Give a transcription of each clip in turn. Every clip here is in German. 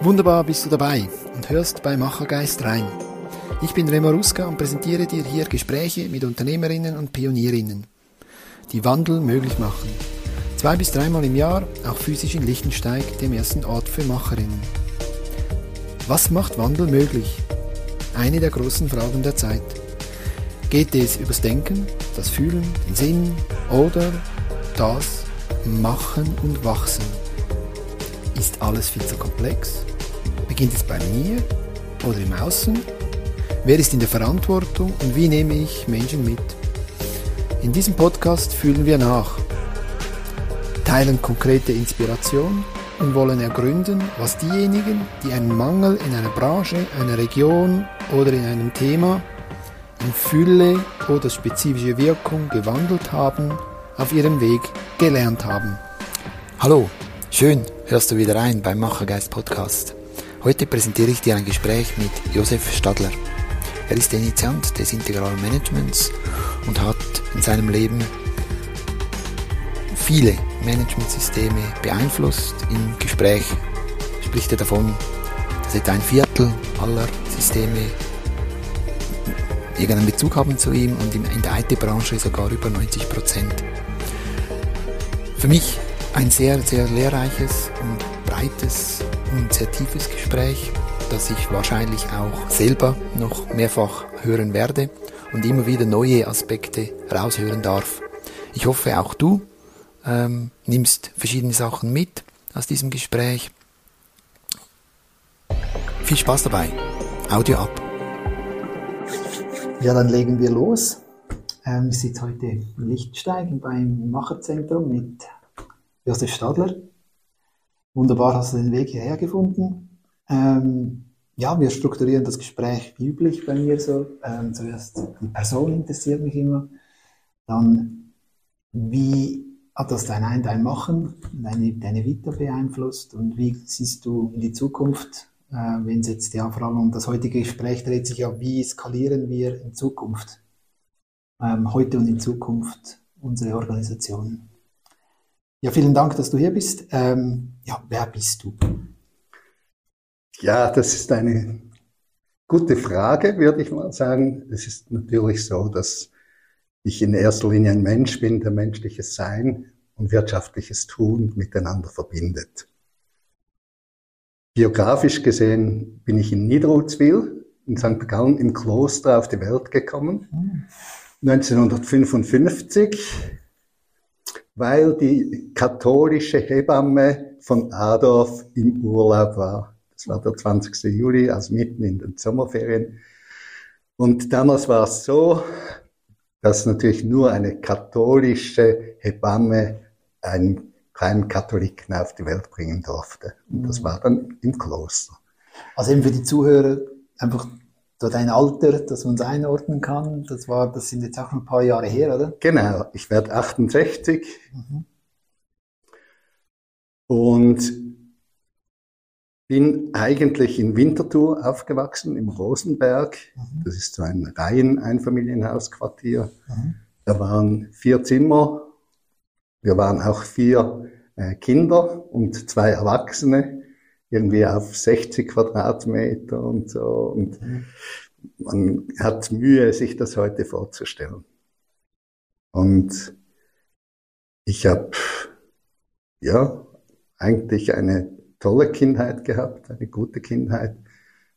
Wunderbar bist du dabei und hörst bei Machergeist rein. Ich bin Remo Ruska und präsentiere dir hier Gespräche mit Unternehmerinnen und Pionierinnen, die Wandel möglich machen. Zwei bis dreimal im Jahr, auch physisch in Lichtensteig, dem ersten Ort für Macherinnen. Was macht Wandel möglich? Eine der großen Fragen der Zeit. Geht es übers Denken, das Fühlen, den Sinn oder das Machen und Wachsen? Ist alles viel zu komplex? Beginnt es bei mir oder im Außen? Wer ist in der Verantwortung und wie nehme ich Menschen mit? In diesem Podcast fühlen wir nach, teilen konkrete Inspiration und wollen ergründen, was diejenigen, die einen Mangel in einer Branche, einer Region oder in einem Thema in Fülle oder spezifische Wirkung gewandelt haben, auf ihrem Weg gelernt haben. Hallo, schön hörst du wieder rein beim Machergeist Podcast. Heute präsentiere ich dir ein Gespräch mit Josef Stadler. Er ist der Initiant des integralen Managements und hat in seinem Leben viele Managementsysteme beeinflusst. Im Gespräch spricht er davon, dass etwa ein Viertel aller Systeme irgendeinen Bezug haben zu ihm und in der IT-Branche sogar über 90 Prozent. Für mich ein sehr, sehr lehrreiches und breites und sehr tiefes Gespräch, das ich wahrscheinlich auch selber noch mehrfach hören werde und immer wieder neue Aspekte raushören darf. Ich hoffe, auch du ähm, nimmst verschiedene Sachen mit aus diesem Gespräch. Viel Spaß dabei. Audio ab. Ja, dann legen wir los. Ähm, ich sitze heute in Lichtenstein beim Macherzentrum mit Josef Stadler. Wunderbar hast du den Weg hierher gefunden. Ähm, ja, wir strukturieren das Gespräch wie üblich bei mir so. Ähm, zuerst die Person interessiert mich immer. Dann, wie hat das dein, dein Machen, deine, deine Vita beeinflusst und wie siehst du in die Zukunft äh, wenn es jetzt ja vor allem um das heutige Gespräch dreht sich ja, wie skalieren wir in Zukunft, ähm, heute und in Zukunft unsere Organisation. Ja, vielen Dank, dass du hier bist. Ähm, ja, wer bist du? Ja, das ist eine gute Frage, würde ich mal sagen. Es ist natürlich so, dass ich in erster Linie ein Mensch bin, der menschliches Sein und wirtschaftliches Tun miteinander verbindet. Geografisch gesehen bin ich in Niederutzwil in St. Gallen im Kloster auf die Welt gekommen. 1955, weil die katholische Hebamme von Adolf im Urlaub war. Das war der 20. Juli, also mitten in den Sommerferien. Und damals war es so, dass natürlich nur eine katholische Hebamme ein keinen Katholiken auf die Welt bringen durfte. Und das mhm. war dann im Kloster. Also eben für die Zuhörer einfach so dein Alter, dass man es einordnen kann. Das war, das sind jetzt auch ein paar Jahre her, oder? Genau. Ich werde 68. Mhm. Und bin eigentlich in Winterthur aufgewachsen, im Rosenberg. Mhm. Das ist so ein Reihen-Einfamilienhausquartier. Mhm. Da waren vier Zimmer wir waren auch vier äh, Kinder und zwei Erwachsene, irgendwie auf 60 Quadratmeter und so. Und man hat Mühe, sich das heute vorzustellen. Und ich habe ja eigentlich eine tolle Kindheit gehabt, eine gute Kindheit.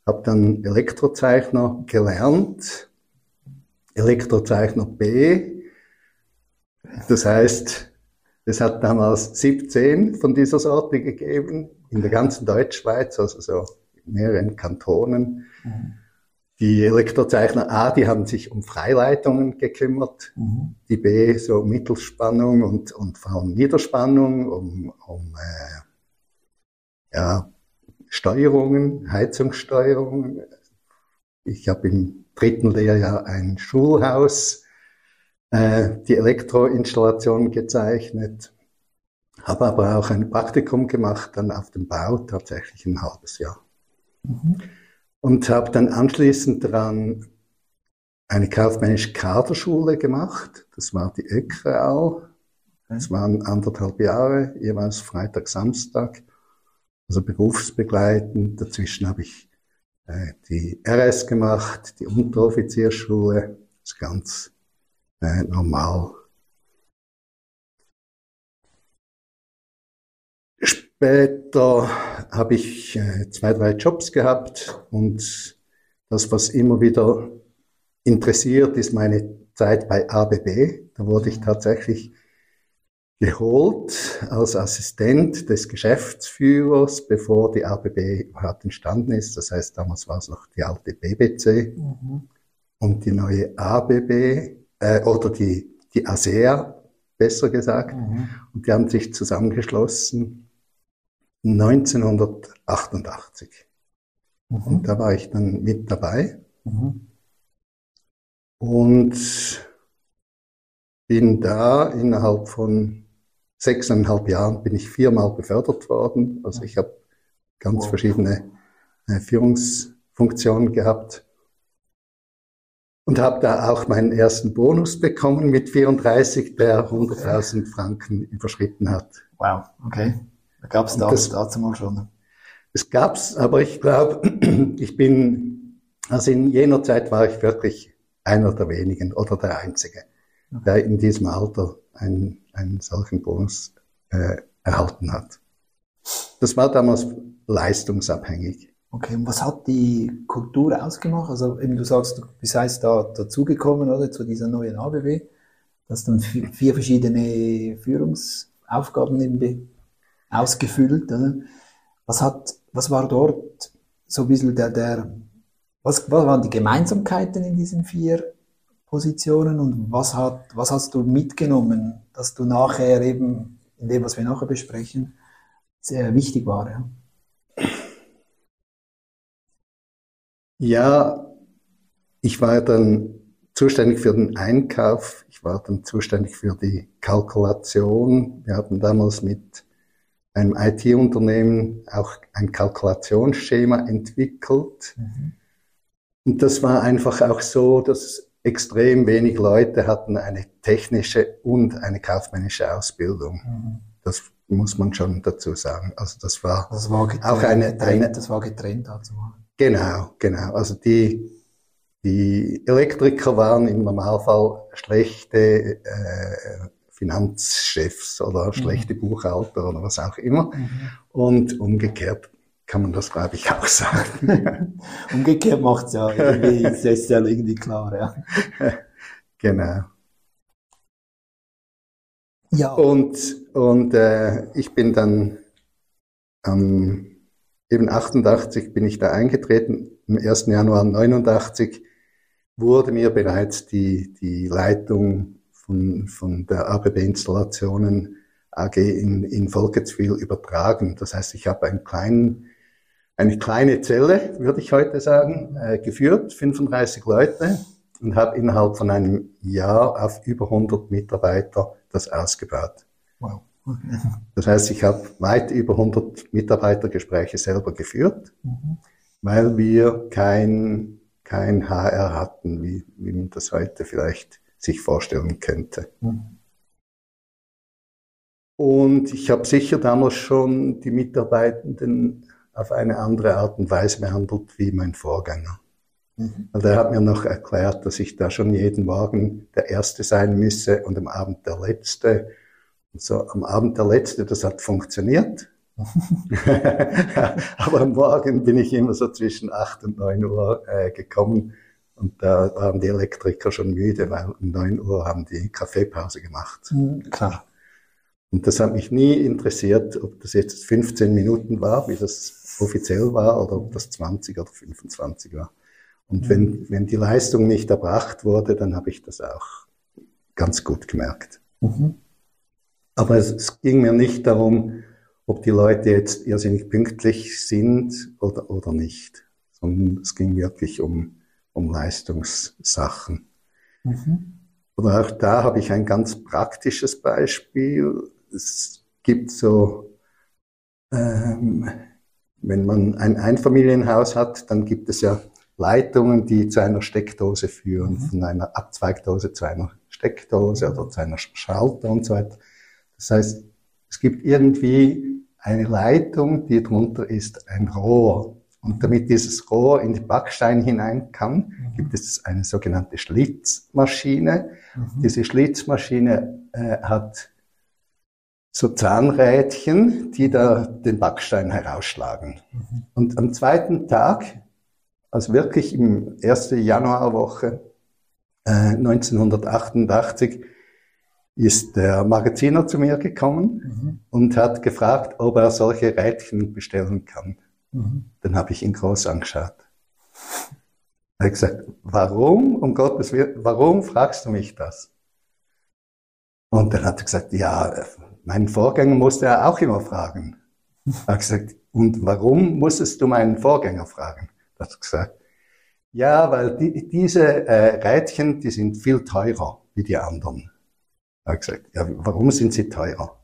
Habe dann Elektrozeichner gelernt, Elektrozeichner B. Das heißt, es hat damals 17 von dieser Sorte gegeben, in der ganzen Deutschschweiz, also so in mehreren Kantonen. Mhm. Die Elektrozeichner A, die haben sich um Freileitungen gekümmert, mhm. die B so um Mittelspannung und, und vor allem Niederspannung, um, um äh, ja, Steuerungen, Heizungssteuerung. Ich habe im dritten Lehrjahr ein Schulhaus äh, die Elektroinstallation gezeichnet, habe aber auch ein Praktikum gemacht, dann auf dem Bau, tatsächlich ein halbes Jahr. Mhm. Und habe dann anschließend daran eine kaufmännische Kaderschule gemacht. Das war die ÖKRAL. Das waren anderthalb Jahre, jeweils Freitag, Samstag. also berufsbegleitend. Dazwischen habe ich äh, die RS gemacht, die Unteroffizierschule, das ist ganz äh, normal. Später habe ich äh, zwei, drei Jobs gehabt und das, was immer wieder interessiert, ist meine Zeit bei ABB. Da wurde ich tatsächlich geholt als Assistent des Geschäftsführers, bevor die ABB überhaupt entstanden ist. Das heißt, damals war es noch die alte BBC mhm. und die neue ABB äh, oder die, die ASEA, besser gesagt. Mhm. Und die haben sich zusammengeschlossen 1988. Mhm. Und da war ich dann mit dabei. Mhm. Und bin da innerhalb von sechseinhalb Jahren bin ich viermal befördert worden. Also ich habe ganz wow. verschiedene äh, Führungsfunktionen gehabt und habe da auch meinen ersten Bonus bekommen mit 34, der 100.000 Franken überschritten hat. Wow, okay. Gab es da das, dazu mal schon? Es gab's, aber ich glaube, ich bin, also in jener Zeit war ich wirklich einer der wenigen oder der Einzige, der in diesem Alter einen, einen solchen Bonus äh, erhalten hat. Das war damals leistungsabhängig. Okay, und was hat die Kultur ausgemacht? Also eben du sagst, du bist heißt da dazugekommen, oder, zu dieser neuen ABW, dass dann vier verschiedene Führungsaufgaben ausgefüllt. Oder? Was hat, was war dort so ein bisschen der, der, was, was waren die Gemeinsamkeiten in diesen vier Positionen und was hat, was hast du mitgenommen, dass du nachher eben in dem, was wir nachher besprechen, sehr wichtig war? Ja, ja ich war dann zuständig für den Einkauf, ich war dann zuständig für die Kalkulation. Wir hatten damals mit einem IT-Unternehmen auch ein Kalkulationsschema entwickelt. Mhm. Und das war einfach auch so, dass extrem wenig Leute hatten eine technische und eine kaufmännische Ausbildung. Mhm. Das muss man schon dazu sagen. Also das war, das war getrennt, auch eine, eine, das war getrennt also. Genau, genau. Also die, die Elektriker waren im Normalfall schlechte äh, Finanzchefs oder mhm. schlechte Buchhalter oder was auch immer. Mhm. Und umgekehrt kann man das, glaube ich, auch sagen. umgekehrt macht es ja irgendwie, ist ja irgendwie klar, ja. genau. Ja. Und, und äh, ich bin dann ähm, eben 88 bin ich da eingetreten. Am 1. Januar 89 wurde mir bereits die, die Leitung von, von der ABB-Installationen AG in, in Volketswil übertragen. Das heißt, ich habe einen kleinen, eine kleine Zelle, würde ich heute sagen, äh, geführt, 35 Leute und habe innerhalb von einem Jahr auf über 100 Mitarbeiter das ausgebaut. Wow. Das heißt, ich habe weit über 100 Mitarbeitergespräche selber geführt, mhm. weil wir kein, kein HR hatten, wie, wie man das heute vielleicht sich vorstellen könnte. Mhm. Und ich habe sicher damals schon die Mitarbeitenden auf eine andere Art und Weise behandelt wie mein Vorgänger. Mhm. Also er hat mir noch erklärt, dass ich da schon jeden Morgen der Erste sein müsse und am Abend der Letzte. Und so am Abend der Letzte, das hat funktioniert. Aber am Morgen bin ich immer so zwischen acht und neun Uhr äh, gekommen und da waren die Elektriker schon müde, weil um 9 Uhr haben die Kaffeepause gemacht. Mhm, klar. Und das hat mich nie interessiert, ob das jetzt 15 Minuten war, wie das offiziell war, oder ob das 20 oder 25 war. Und mhm. wenn, wenn die Leistung nicht erbracht wurde, dann habe ich das auch ganz gut gemerkt. Mhm. Aber es, es, ging mir nicht darum, ob die Leute jetzt irrsinnig pünktlich sind oder, oder nicht, sondern es ging wirklich um, um Leistungssachen. Mhm. Oder auch da habe ich ein ganz praktisches Beispiel. Es gibt so, ähm, wenn man ein Einfamilienhaus hat, dann gibt es ja Leitungen, die zu einer Steckdose führen, mhm. von einer Abzweigdose zu einer Steckdose oder zu einer Schalter und so weiter. Das heißt, es gibt irgendwie eine Leitung, die drunter ist ein Rohr. Und damit dieses Rohr in den Backstein hinein kann, mhm. gibt es eine sogenannte Schlitzmaschine. Mhm. Diese Schlitzmaschine äh, hat so Zahnrädchen, die da den Backstein herausschlagen. Mhm. Und am zweiten Tag, also wirklich im ersten Januarwoche äh, 1988, ist der Magaziner zu mir gekommen mhm. und hat gefragt, ob er solche Rädchen bestellen kann. Mhm. Dann habe ich ihn groß angeschaut. Er hat gesagt, warum, um Gottes Willen, warum fragst du mich das? Und dann hat er gesagt, ja, meinen Vorgänger musste er auch immer fragen. Er hat gesagt, und warum musstest du meinen Vorgänger fragen? Er hat gesagt, ja, weil die, diese äh, Rädchen, die sind viel teurer wie die anderen. Er hat gesagt, ja, warum sind sie teurer?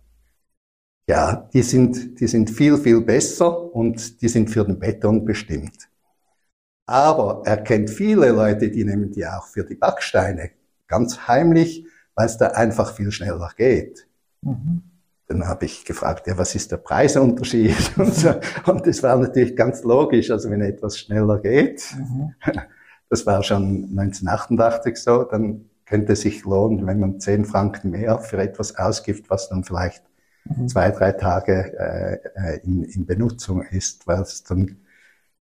Ja, die sind, die sind viel, viel besser und die sind für den Beton bestimmt. Aber er kennt viele Leute, die nehmen die auch für die Backsteine. Ganz heimlich, weil es da einfach viel schneller geht. Mhm. Dann habe ich gefragt, ja, was ist der Preisunterschied? Und, so. und das war natürlich ganz logisch. Also wenn etwas schneller geht, mhm. das war schon 1988 so, dann könnte es sich lohnen, wenn man 10 Franken mehr für etwas ausgibt, was dann vielleicht mhm. zwei, drei Tage äh, äh, in, in Benutzung ist, weil es dann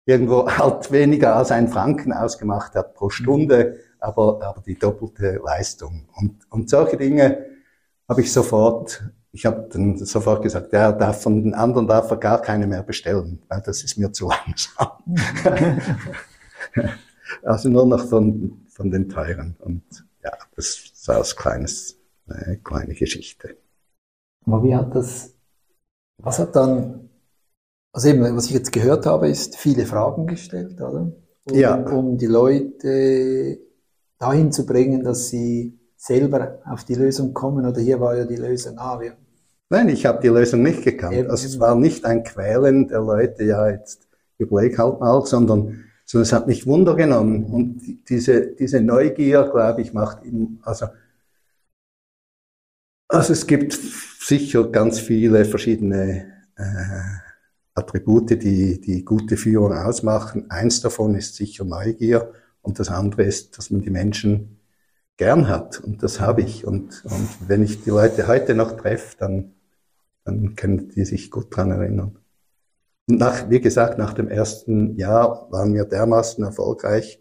irgendwo halt weniger als ein Franken ausgemacht hat pro Stunde, aber, aber die doppelte Leistung. Und, und solche Dinge habe ich sofort, ich habe dann sofort gesagt, ja, darf von den anderen darf er gar keine mehr bestellen, weil das ist mir zu langsam. also nur noch von, von den teuren. Und ja, das ist als kleines, eine kleine Geschichte. Aber wie hat das, was hat dann, also eben, was ich jetzt gehört habe, ist viele Fragen gestellt, oder? Um, ja. um die Leute dahin zu bringen, dass sie selber auf die Lösung kommen. Oder hier war ja die Lösung, ah, wir Nein, ich habe die Lösung nicht gekannt. Eben, also es war nicht ein Quälen der Leute, ja, jetzt überleg halt mal, sondern, sondern es hat mich Wunder genommen. Und diese, diese Neugier, glaube ich, macht ihm, also, also es gibt sicher ganz viele verschiedene äh, Attribute, die die gute Führung ausmachen. Eins davon ist sicher Neugier und das andere ist, dass man die Menschen gern hat und das habe ich. Und, und wenn ich die Leute heute noch treffe, dann, dann können die sich gut dran erinnern. Und nach, wie gesagt, nach dem ersten Jahr waren wir dermaßen erfolgreich,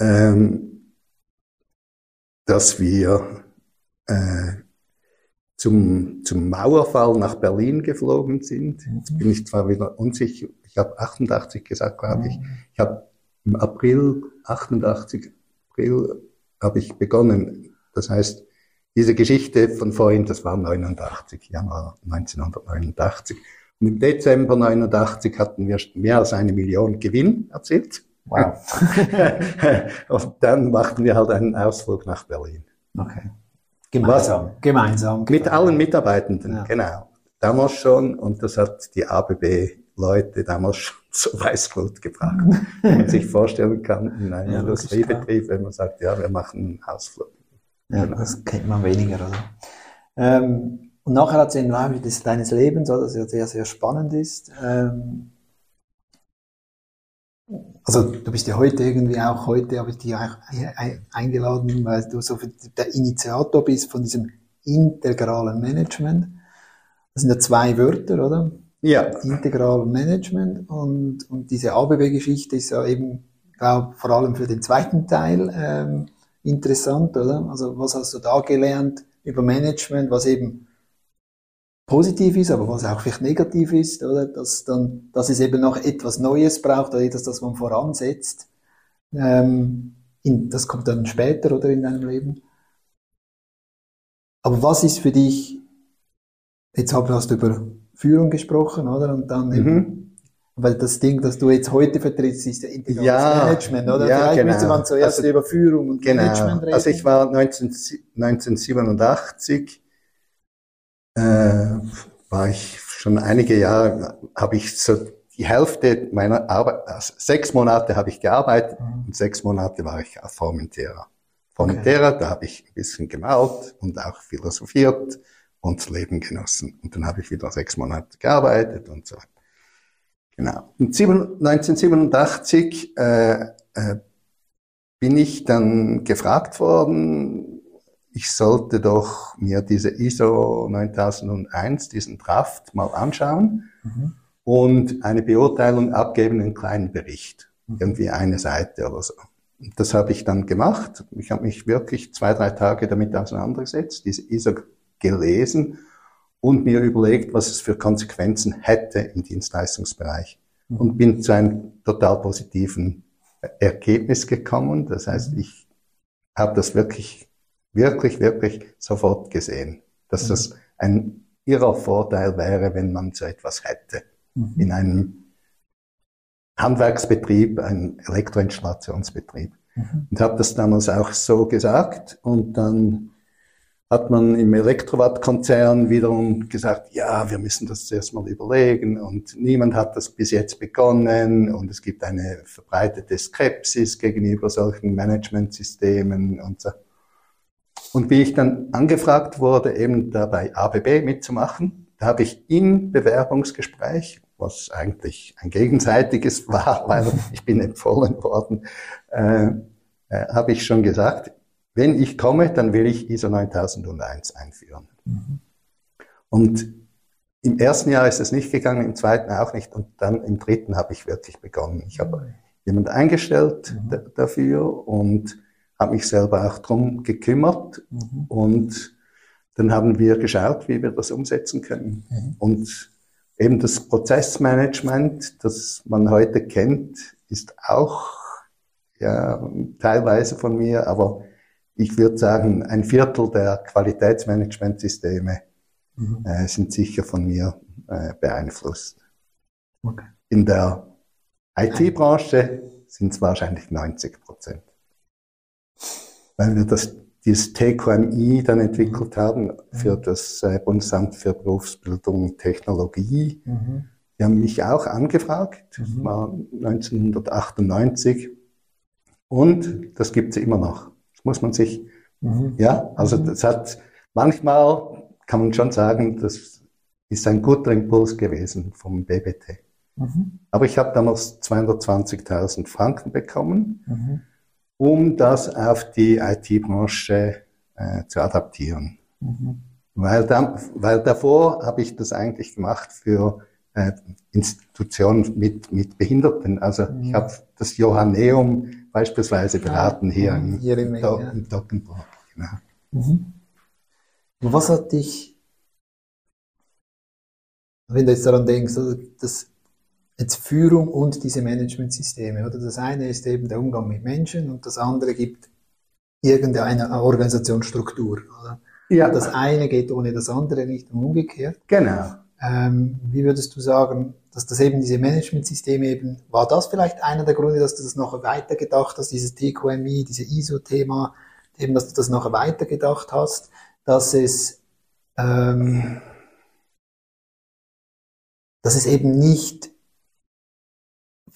ähm, dass wir äh, zum, zum Mauerfall nach Berlin geflogen sind. Jetzt bin ich zwar wieder unsicher, ich habe 88 gesagt, glaube ich. Mhm. Ich habe im April 88, April habe ich begonnen. Das heißt, diese Geschichte von vorhin, das war 89, Januar 1989. Und im Dezember 89 hatten wir mehr als eine Million Gewinn erzielt. Wow. und dann machten wir halt einen Ausflug nach Berlin. Okay. Gemeinsam. Was, gemeinsam. Mit allen Mitarbeitenden, ja. genau. Damals schon, und das hat die ABB-Leute damals schon zu Weißblut gebracht. Wenn man sich vorstellen kann, in einem ja, Industriebetrieb, wenn man sagt, ja, wir machen einen Ausflug. Ja, genau. das kennt man weniger, oder? Ähm, und nachher hat sie im Laufe des deines Lebens, das ja sehr, sehr spannend ist, ähm, also du bist ja heute irgendwie auch, heute habe ich dich auch eingeladen, weil du so der Initiator bist von diesem integralen Management. Das sind ja zwei Wörter, oder? Ja. Integral Management und, und diese ABB-Geschichte ist ja eben, glaube vor allem für den zweiten Teil ähm, interessant, oder? Also was hast du da gelernt über Management, was eben positiv ist, aber was auch vielleicht negativ ist, oder? Dass dann, dass es eben noch etwas Neues braucht oder etwas, das man voransetzt. Ähm, in, das kommt dann später oder in deinem Leben. Aber was ist für dich, jetzt hast du über Führung gesprochen, oder? Und dann eben, mhm. weil das Ding, das du jetzt heute vertrittst, ist ja integrales ja, Management, oder? Ja, Vielleicht genau. müsste man zuerst also, über Führung und genau. Management reden. Also ich war 19, 1987 äh, war ich schon einige Jahre, habe ich so die Hälfte meiner Arbeit, also sechs Monate habe ich gearbeitet mhm. und sechs Monate war ich auf Formentera. Formentera, okay. da habe ich ein bisschen gemalt und auch philosophiert und Leben genossen. Und dann habe ich wieder sechs Monate gearbeitet und so. Genau. Und 1987 äh, äh, bin ich dann gefragt worden, ich sollte doch mir diese ISO 9001, diesen Draft mal anschauen mhm. und eine Beurteilung abgeben, einen kleinen Bericht. Mhm. Irgendwie eine Seite oder so. Das habe ich dann gemacht. Ich habe mich wirklich zwei, drei Tage damit auseinandergesetzt, diese ISO gelesen und mir überlegt, was es für Konsequenzen hätte im Dienstleistungsbereich. Mhm. Und bin zu einem total positiven Ergebnis gekommen. Das heißt, mhm. ich habe das wirklich, wirklich, wirklich sofort gesehen, dass mhm. das ein irrer Vorteil wäre, wenn man so etwas hätte. Mhm. In einem Handwerksbetrieb, einem Elektroinstallationsbetrieb. Mhm. Und habe das damals auch so gesagt und dann hat man im Elektrowatt-Konzern wiederum gesagt, ja, wir müssen das zuerst mal überlegen und niemand hat das bis jetzt begonnen und es gibt eine verbreitete Skepsis gegenüber solchen Managementsystemen und so. Und wie ich dann angefragt wurde, eben da bei ABB mitzumachen, da habe ich im Bewerbungsgespräch, was eigentlich ein gegenseitiges war, weil ich bin empfohlen worden, äh, äh, habe ich schon gesagt, wenn ich komme, dann will ich ISO 9001 einführen. Mhm. Und im ersten Jahr ist es nicht gegangen, im zweiten auch nicht und dann im dritten habe ich wirklich begonnen. Ich habe jemand eingestellt mhm. dafür und habe mich selber auch drum gekümmert mhm. und dann haben wir geschaut, wie wir das umsetzen können. Mhm. Und eben das Prozessmanagement, das man heute kennt, ist auch ja, teilweise von mir, aber ich würde sagen, ein Viertel der Qualitätsmanagementsysteme mhm. äh, sind sicher von mir äh, beeinflusst. Okay. In der IT-Branche sind es wahrscheinlich 90 Prozent. Weil wir das, dieses TQMI dann entwickelt haben für mhm. das äh, Bundesamt für Berufsbildung und Technologie. Mhm. Die haben mich auch angefragt, das mhm. war 1998. Und das gibt es immer noch muss man sich, mhm. ja, also mhm. das hat, manchmal kann man schon sagen, das ist ein guter Impuls gewesen vom BBT. Mhm. Aber ich habe damals 220.000 Franken bekommen, mhm. Um das auf die IT-Branche äh, zu adaptieren. Mhm. Weil, da, weil davor habe ich das eigentlich gemacht für äh, Institutionen mit, mit Behinderten. Also ich mhm. habe das Johanneum beispielsweise beraten hier, im, hier im, Do ja. im Dockenburg. Genau. Mhm. Was hat dich, wenn du jetzt daran denkst, dass jetzt Führung und diese Managementsysteme, oder das eine ist eben der Umgang mit Menschen und das andere gibt irgendeine Organisationsstruktur. Oder? Ja. Das eine geht ohne das andere nicht und umgekehrt. Genau. Ähm, wie würdest du sagen, dass das eben diese Managementsysteme eben, war das vielleicht einer der Gründe, dass du das noch weitergedacht hast, dieses TQMI, diese ISO-Thema, eben, dass du das noch weitergedacht hast, dass es, ähm, dass es eben nicht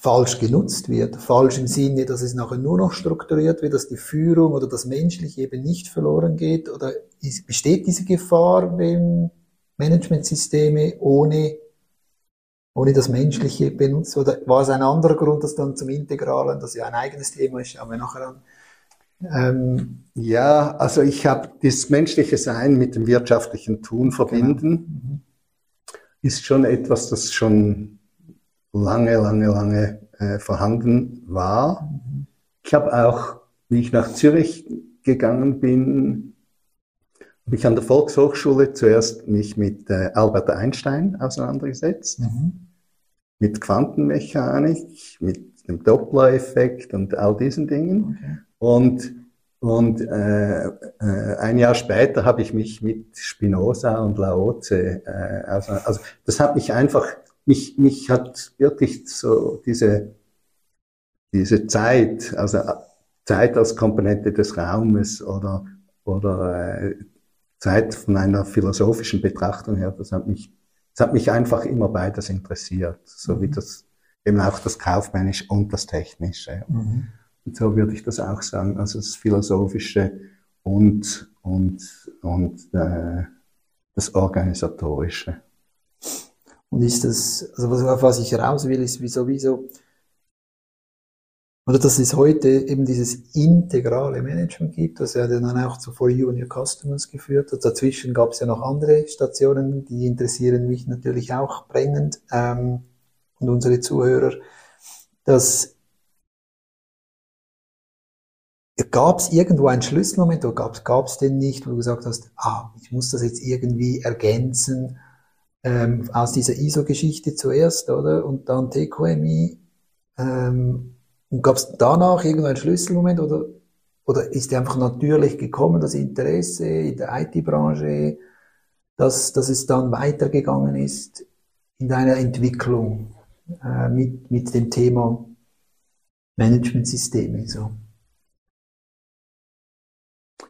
falsch genutzt wird, falsch im Sinne, dass es nachher nur noch strukturiert wird, dass die Führung oder das Menschliche eben nicht verloren geht, oder ist, besteht diese Gefahr, wenn Managementsysteme ohne, ohne das Menschliche benutzt? Oder war es ein anderer Grund, dass dann zum Integralen, das ja ein eigenes Thema ist, aber nachher an, ähm, ja, also ich habe das menschliche Sein mit dem wirtschaftlichen Tun verbinden, genau. mhm. ist schon etwas, das schon lange, lange, lange äh, vorhanden war. Mhm. Ich habe auch, wie ich nach Zürich gegangen bin, habe ich an der Volkshochschule zuerst mich mit äh, Albert Einstein auseinandergesetzt, mhm. mit Quantenmechanik, mit dem Doppler-Effekt und all diesen Dingen. Okay. Und, und äh, äh, ein Jahr später habe ich mich mit Spinoza und Laoze, äh, also, also das hat mich einfach, mich, mich hat wirklich so diese, diese Zeit, also Zeit als Komponente des Raumes oder, oder äh, Zeit von einer philosophischen Betrachtung her, das hat mich, das hat mich einfach immer beides interessiert, so wie mhm. das eben auch das Kaufmännische und das Technische. Mhm. Und so würde ich das auch sagen, also das Philosophische und, und, und äh, das Organisatorische. Und ist das, also was, auf was ich raus will, ist wie sowieso, oder dass es heute eben dieses integrale Management gibt, das ja dann auch zu For You and Your Customers geführt hat. Dazwischen gab es ja noch andere Stationen, die interessieren mich natürlich auch brennend ähm, und unsere Zuhörer. Dass Gab es irgendwo einen Schlüsselmoment oder gab es den nicht, wo du gesagt hast, ah, ich muss das jetzt irgendwie ergänzen ähm, aus dieser ISO-Geschichte zuerst, oder? Und dann TQMI. Ähm, und gab es danach irgendeinen Schlüsselmoment oder, oder ist einfach natürlich gekommen, das Interesse in der IT-Branche, dass, dass es dann weitergegangen ist in deiner Entwicklung äh, mit, mit dem Thema Managementsysteme? So?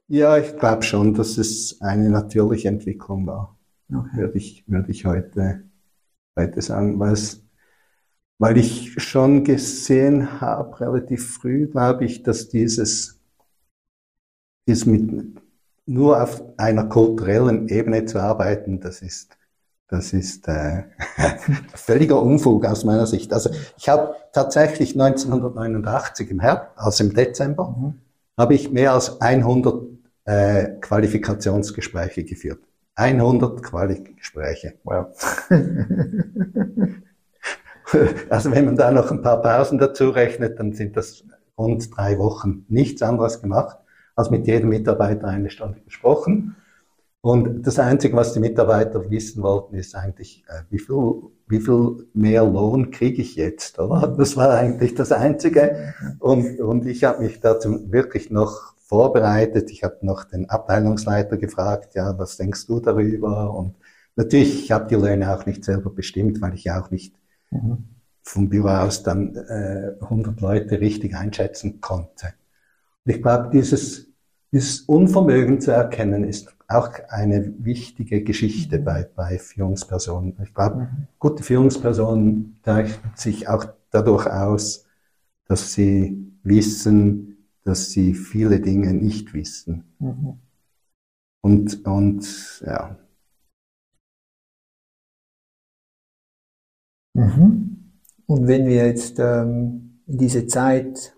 Ja, ich glaube schon, dass es eine natürliche Entwicklung war. Okay. Würde ich, würde ich heute, heute sagen, weil es, weil ich schon gesehen habe, relativ früh, glaube ich, dass dieses, dieses mit, nur auf einer kulturellen Ebene zu arbeiten, das ist, das ist äh, völliger Unfug aus meiner Sicht. Also ich habe tatsächlich 1989 im Herbst, also im Dezember, mhm. habe ich mehr als 100 äh, Qualifikationsgespräche geführt. 100 Quali-Gespräche. Wow. also wenn man da noch ein paar Pausen dazu rechnet, dann sind das rund drei Wochen nichts anderes gemacht, als mit jedem Mitarbeiter eine Stunde gesprochen. Und das Einzige, was die Mitarbeiter wissen wollten, ist eigentlich, äh, wie viel, wie viel mehr Lohn kriege ich jetzt, oder? Das war eigentlich das Einzige. Und, und ich habe mich dazu wirklich noch vorbereitet. Ich habe noch den Abteilungsleiter gefragt, ja, was denkst du darüber? Und natürlich, ich habe die Löhne auch nicht selber bestimmt, weil ich ja auch nicht mhm. vom Büro aus dann äh, 100 Leute richtig einschätzen konnte. Und ich glaube, dieses, dieses Unvermögen zu erkennen ist auch eine wichtige Geschichte mhm. bei, bei Führungspersonen. Ich glaube, mhm. gute Führungspersonen zeichnen sich auch dadurch aus, dass sie wissen, dass sie viele Dinge nicht wissen. Mhm. Und, und ja. Mhm. Und wenn wir jetzt ähm, in diese Zeit,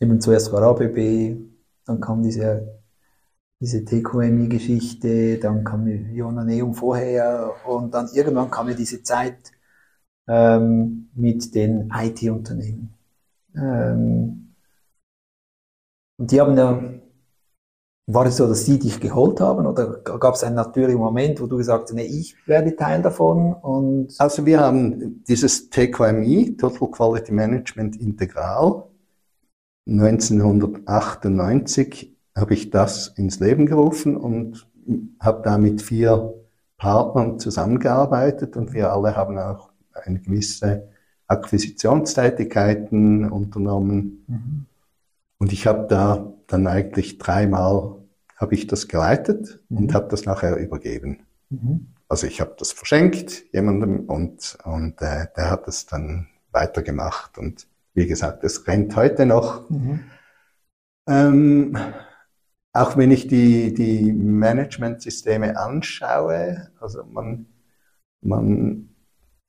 eben zuerst war ABB, dann kam diese, diese TQMI-Geschichte, dann kam Jonaneum vorher und dann irgendwann kam ja diese Zeit ähm, mit den IT-Unternehmen. Ähm, und die haben ja, war es so, dass sie dich geholt haben oder gab es einen natürlichen Moment, wo du gesagt hast, nee, ich werde Teil davon? Und also wir haben dieses TQMI, Total Quality Management Integral, 1998 habe ich das ins Leben gerufen und habe da mit vier Partnern zusammengearbeitet und wir alle haben auch eine gewisse Akquisitionstätigkeiten unternommen. Mhm. Und ich habe da dann eigentlich dreimal habe ich das geleitet mhm. und habe das nachher übergeben. Mhm. Also ich habe das verschenkt jemandem und, und äh, der hat es dann weitergemacht. Und wie gesagt, es rennt heute noch. Mhm. Ähm, auch wenn ich die, die Management-Systeme anschaue, also man, man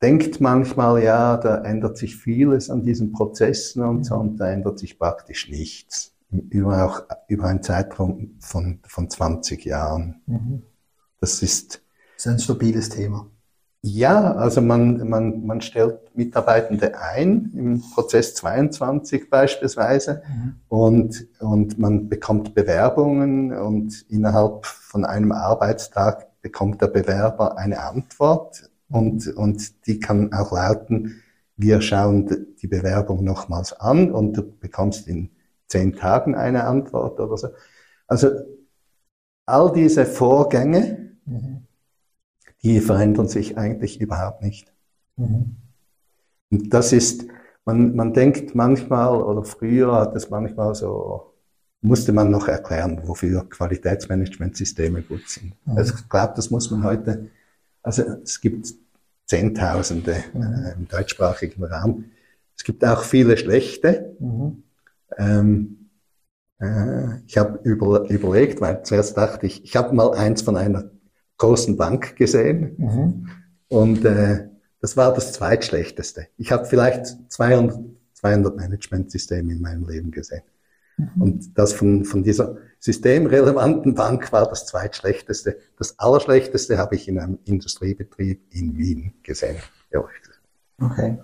denkt manchmal, ja, da ändert sich vieles an diesen Prozessen und so, und da ändert sich praktisch nichts. Über, auch, über einen Zeitraum von, von 20 Jahren. Mhm. Das ist, das ist ein stabiles Thema. Ja, also man, man, man stellt Mitarbeitende ein im Prozess 22 beispielsweise mhm. und, und man bekommt Bewerbungen und innerhalb von einem Arbeitstag bekommt der Bewerber eine Antwort und, und die kann auch lauten, wir schauen die Bewerbung nochmals an und du bekommst in zehn Tagen eine Antwort oder so. Also all diese Vorgänge, mhm. die verändern sich eigentlich überhaupt nicht. Mhm. Und das ist, man, man denkt manchmal oder früher hat es manchmal so, musste man noch erklären, wofür Qualitätsmanagementsysteme gut sind. Mhm. Also ich glaube, das muss man heute also es gibt Zehntausende äh, im deutschsprachigen Raum. Es gibt auch viele schlechte. Mhm. Ähm, äh, ich habe über, überlegt, weil zuerst dachte ich, ich habe mal eins von einer großen Bank gesehen. Mhm. Und äh, das war das zweitschlechteste. Ich habe vielleicht 200, 200 Managementsysteme in meinem Leben gesehen. Mhm. Und das von, von dieser systemrelevanten Bank war das zweitschlechteste. Das allerschlechteste habe ich in einem Industriebetrieb in Wien gesehen. Okay.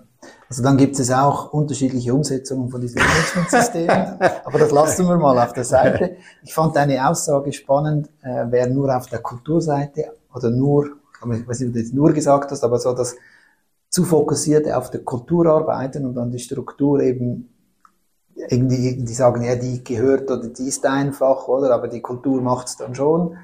Also dann gibt es auch unterschiedliche Umsetzungen von diesen Managementsystemen, aber das lassen wir mal auf der Seite. Ich fand deine Aussage spannend, äh, wer nur auf der Kulturseite oder nur, ich weiß nicht, ob du jetzt nur gesagt hast, aber so das zu fokussierte auf der Kultur arbeiten und dann die Struktur eben irgendwie, die sagen, ja, die gehört oder die ist einfach, oder, aber die Kultur macht es dann schon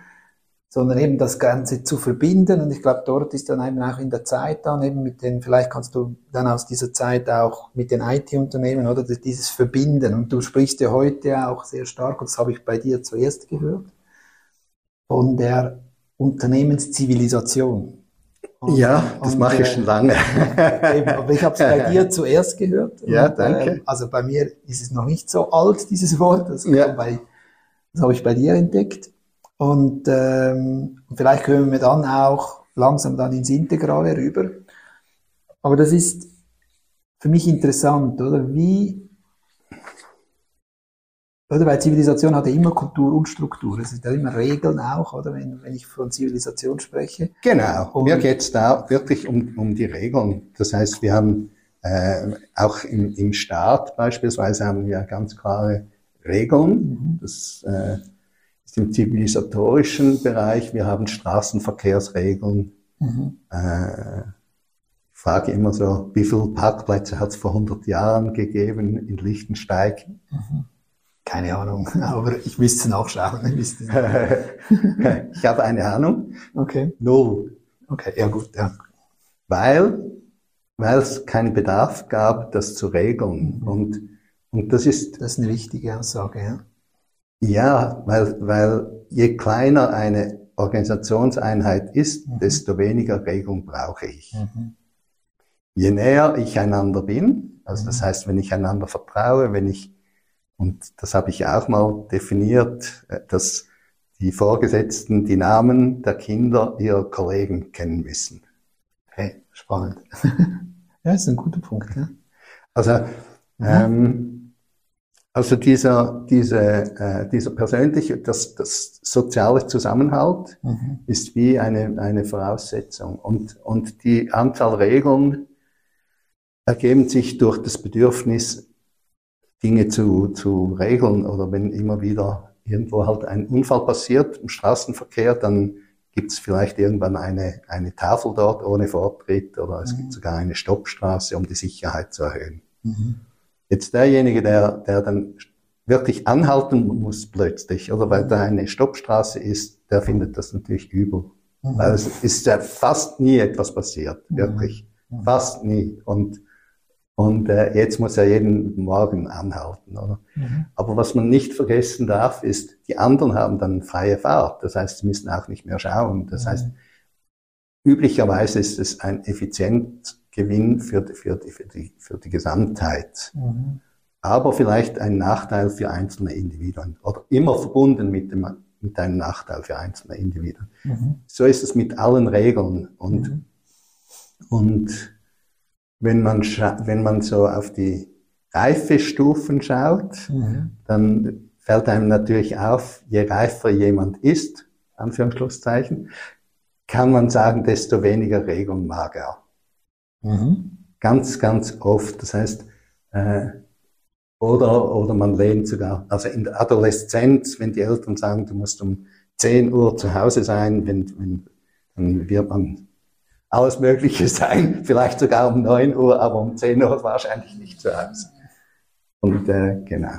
sondern eben das Ganze zu verbinden. Und ich glaube, dort ist dann eben auch in der Zeit dann eben mit den, vielleicht kannst du dann aus dieser Zeit auch mit den IT-Unternehmen oder dieses Verbinden. Und du sprichst ja heute auch sehr stark, und das habe ich bei dir zuerst gehört, von der Unternehmenszivilisation. Und, ja, das und, mache ich äh, schon lange. eben, aber ich habe es bei dir zuerst gehört. Ja, und, danke. Äh, also bei mir ist es noch nicht so alt, dieses Wort. Das, ja. bei, das habe ich bei dir entdeckt. Und ähm, vielleicht können wir dann auch langsam dann ins Integrale rüber. Aber das ist für mich interessant, oder? Wie, oder? Weil Zivilisation hat ja immer Kultur und Struktur. Es sind ja immer Regeln auch, oder? Wenn, wenn ich von Zivilisation spreche. Genau. Und Mir geht es da wirklich um, um die Regeln. Das heißt, wir haben äh, auch im, im Staat beispielsweise haben wir ganz klare Regeln. Mhm. Das, äh, im zivilisatorischen Bereich. Wir haben Straßenverkehrsregeln. Mhm. Äh, ich frage immer so, wie viele Parkplätze hat es vor 100 Jahren gegeben in Lichtensteig? Mhm. Keine Ahnung, aber ich müsste nachschauen. Ich, ich habe eine Ahnung. Okay. Null. Okay, ja gut, ja. Weil, weil es keinen Bedarf gab, das zu regeln. Mhm. Und, und das ist... Das ist eine wichtige Aussage, ja. Ja, weil, weil je kleiner eine Organisationseinheit ist, mhm. desto weniger Regelung brauche ich. Mhm. Je näher ich einander bin, also das mhm. heißt, wenn ich einander vertraue, wenn ich, und das habe ich auch mal definiert, äh, dass die Vorgesetzten die Namen der Kinder ihrer Kollegen kennen müssen. Hey, spannend. ja, ist ein guter Punkt. Ja. Also, mhm. ähm, also dieser, diese, äh, dieser persönliche, das, das soziale Zusammenhalt mhm. ist wie eine, eine Voraussetzung. Und, und die Anzahl Regeln ergeben sich durch das Bedürfnis, Dinge zu, zu regeln. Oder wenn immer wieder irgendwo halt ein Unfall passiert im Straßenverkehr, dann gibt es vielleicht irgendwann eine, eine Tafel dort ohne Vortritt oder es mhm. gibt sogar eine Stoppstraße, um die Sicherheit zu erhöhen. Mhm. Jetzt derjenige, der, der dann wirklich anhalten muss plötzlich, oder weil da eine Stoppstraße ist, der findet das natürlich übel. Mhm. Weil es ist ja fast nie etwas passiert, mhm. wirklich. Mhm. Fast nie. Und, und äh, jetzt muss er jeden Morgen anhalten. Oder? Mhm. Aber was man nicht vergessen darf, ist, die anderen haben dann freie Fahrt. Das heißt, sie müssen auch nicht mehr schauen. Das mhm. heißt, üblicherweise ist es ein effizient Gewinn für, die, für, die, für, die, für die Gesamtheit. Mhm. Aber vielleicht ein Nachteil für einzelne Individuen oder immer verbunden mit, dem, mit einem Nachteil für einzelne Individuen. Mhm. So ist es mit allen Regeln. Und, mhm. und wenn, man wenn man so auf die Reifestufen schaut, mhm. dann fällt einem natürlich auf, je reifer jemand ist, Anführungszeichen, kann man sagen, desto weniger Regeln mag er. Mhm. Ganz, ganz oft. Das heißt, äh, oder, oder man lehnt sogar, also in der Adoleszenz, wenn die Eltern sagen, du musst um 10 Uhr zu Hause sein, wenn, wenn, dann wird man alles Mögliche sein, vielleicht sogar um 9 Uhr, aber um 10 Uhr wahrscheinlich nicht zu Hause. Und äh, genau.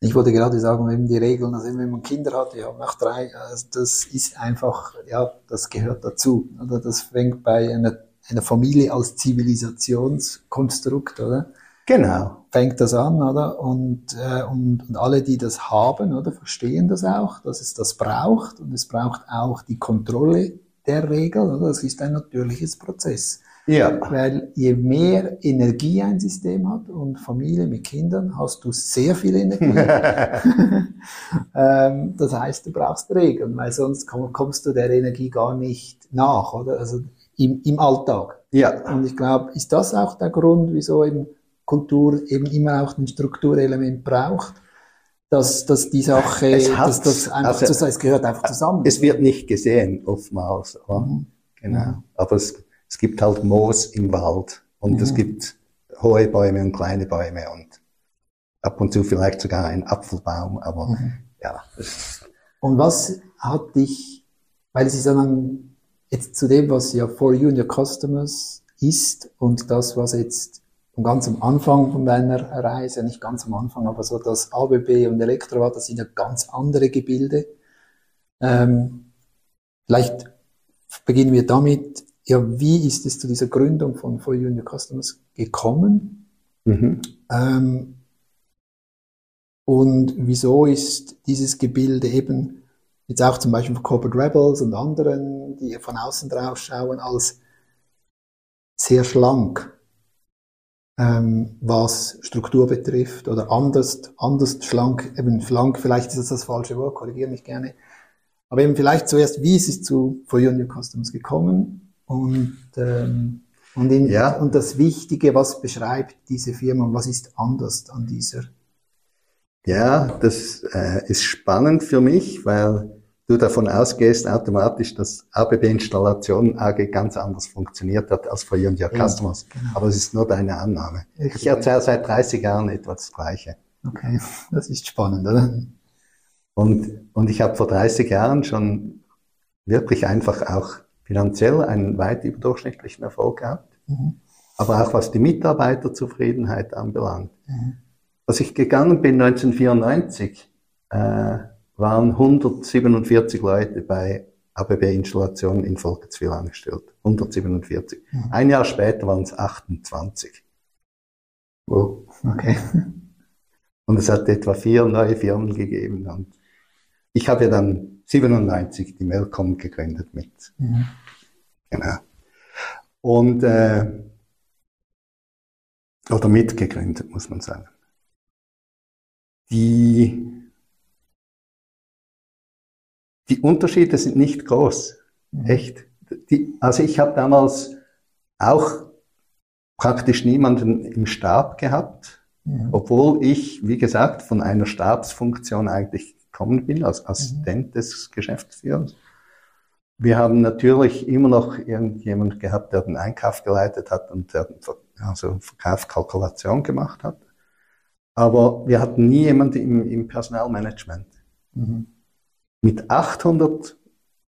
Ich wollte gerade sagen, eben die Regeln, also wenn man Kinder hat, ja, nach drei, also das ist einfach, ja, das gehört dazu. Oder das fängt bei einer einer Familie als Zivilisationskonstrukt, oder? Genau. Fängt das an, oder? Und, äh, und, und alle, die das haben, oder, verstehen das auch, dass es das braucht und es braucht auch die Kontrolle der Regel, oder? Das ist ein natürliches Prozess. Ja. Weil je mehr Energie ein System hat und Familie mit Kindern, hast du sehr viel Energie. ähm, das heißt, du brauchst Regeln, weil sonst kommst du der Energie gar nicht nach, oder? Also im, im Alltag. Ja. Und ich glaube, ist das auch der Grund, wieso eben Kultur eben immer auch ein Strukturelement braucht? Dass, dass die Sache, dass das einfach, also, es gehört einfach zusammen. Es wird nicht gesehen, oftmals. Mhm. Genau. Mhm. Aber es, es gibt halt Moos im Wald und mhm. es gibt hohe Bäume und kleine Bäume und ab und zu vielleicht sogar ein Apfelbaum, aber mhm. ja. Und was hat dich, weil Sie sagen, jetzt zu dem, was ja For You and Your Customers ist und das, was jetzt ganz am Anfang von deiner Reise, nicht ganz am Anfang, aber so das ABB und Elektrowatt, das sind ja ganz andere Gebilde. Ähm, vielleicht beginnen wir damit, ja, wie ist es zu dieser Gründung von For Your Customers gekommen? Mhm. Ähm, und wieso ist dieses Gebilde eben jetzt auch zum Beispiel von Corporate Rebels und anderen, die von außen drauf schauen, als sehr schlank, ähm, was Struktur betrifft oder anders, anders schlank, eben schlank, vielleicht ist das das falsche Wort, korrigiere mich gerne. Aber eben vielleicht zuerst, wie ist es zu For You New Customs gekommen und, ähm, und, in, ja. und das Wichtige, was beschreibt diese Firma und was ist anders an dieser? Ja, das äh, ist spannend für mich, weil du davon ausgehst automatisch, dass ABB Installation AG ganz anders funktioniert hat als and Your Customers. Ja, genau. Aber es ist nur deine Annahme. Ich, ich erzähle seit 30 Jahren etwa das Gleiche. Okay, das ist spannend, oder? Und, und ich habe vor 30 Jahren schon wirklich einfach auch finanziell einen weit überdurchschnittlichen Erfolg gehabt. Mhm. Aber auch was die Mitarbeiterzufriedenheit anbelangt. Mhm. Als ich gegangen bin 1994, äh, waren 147 Leute bei ABB-Installationen in Volketswil angestellt. 147. Mhm. Ein Jahr später waren es 28. Wow, okay. Und es hat etwa vier neue Firmen gegeben. Und ich habe ja dann 97 die Melcom gegründet mit. Mhm. Genau. Und, äh, oder mitgegründet, muss man sagen. Die die Unterschiede sind nicht groß. Mhm. Echt. Die, also ich habe damals auch praktisch niemanden im Stab gehabt, mhm. obwohl ich, wie gesagt, von einer Stabsfunktion eigentlich gekommen bin, als Assistent mhm. des Geschäftsführers. Wir haben natürlich immer noch irgendjemand gehabt, der den Einkauf geleitet hat und der also Verkaufskalkulation gemacht hat. Aber wir hatten nie jemanden im, im Personalmanagement. Mhm. Mit 800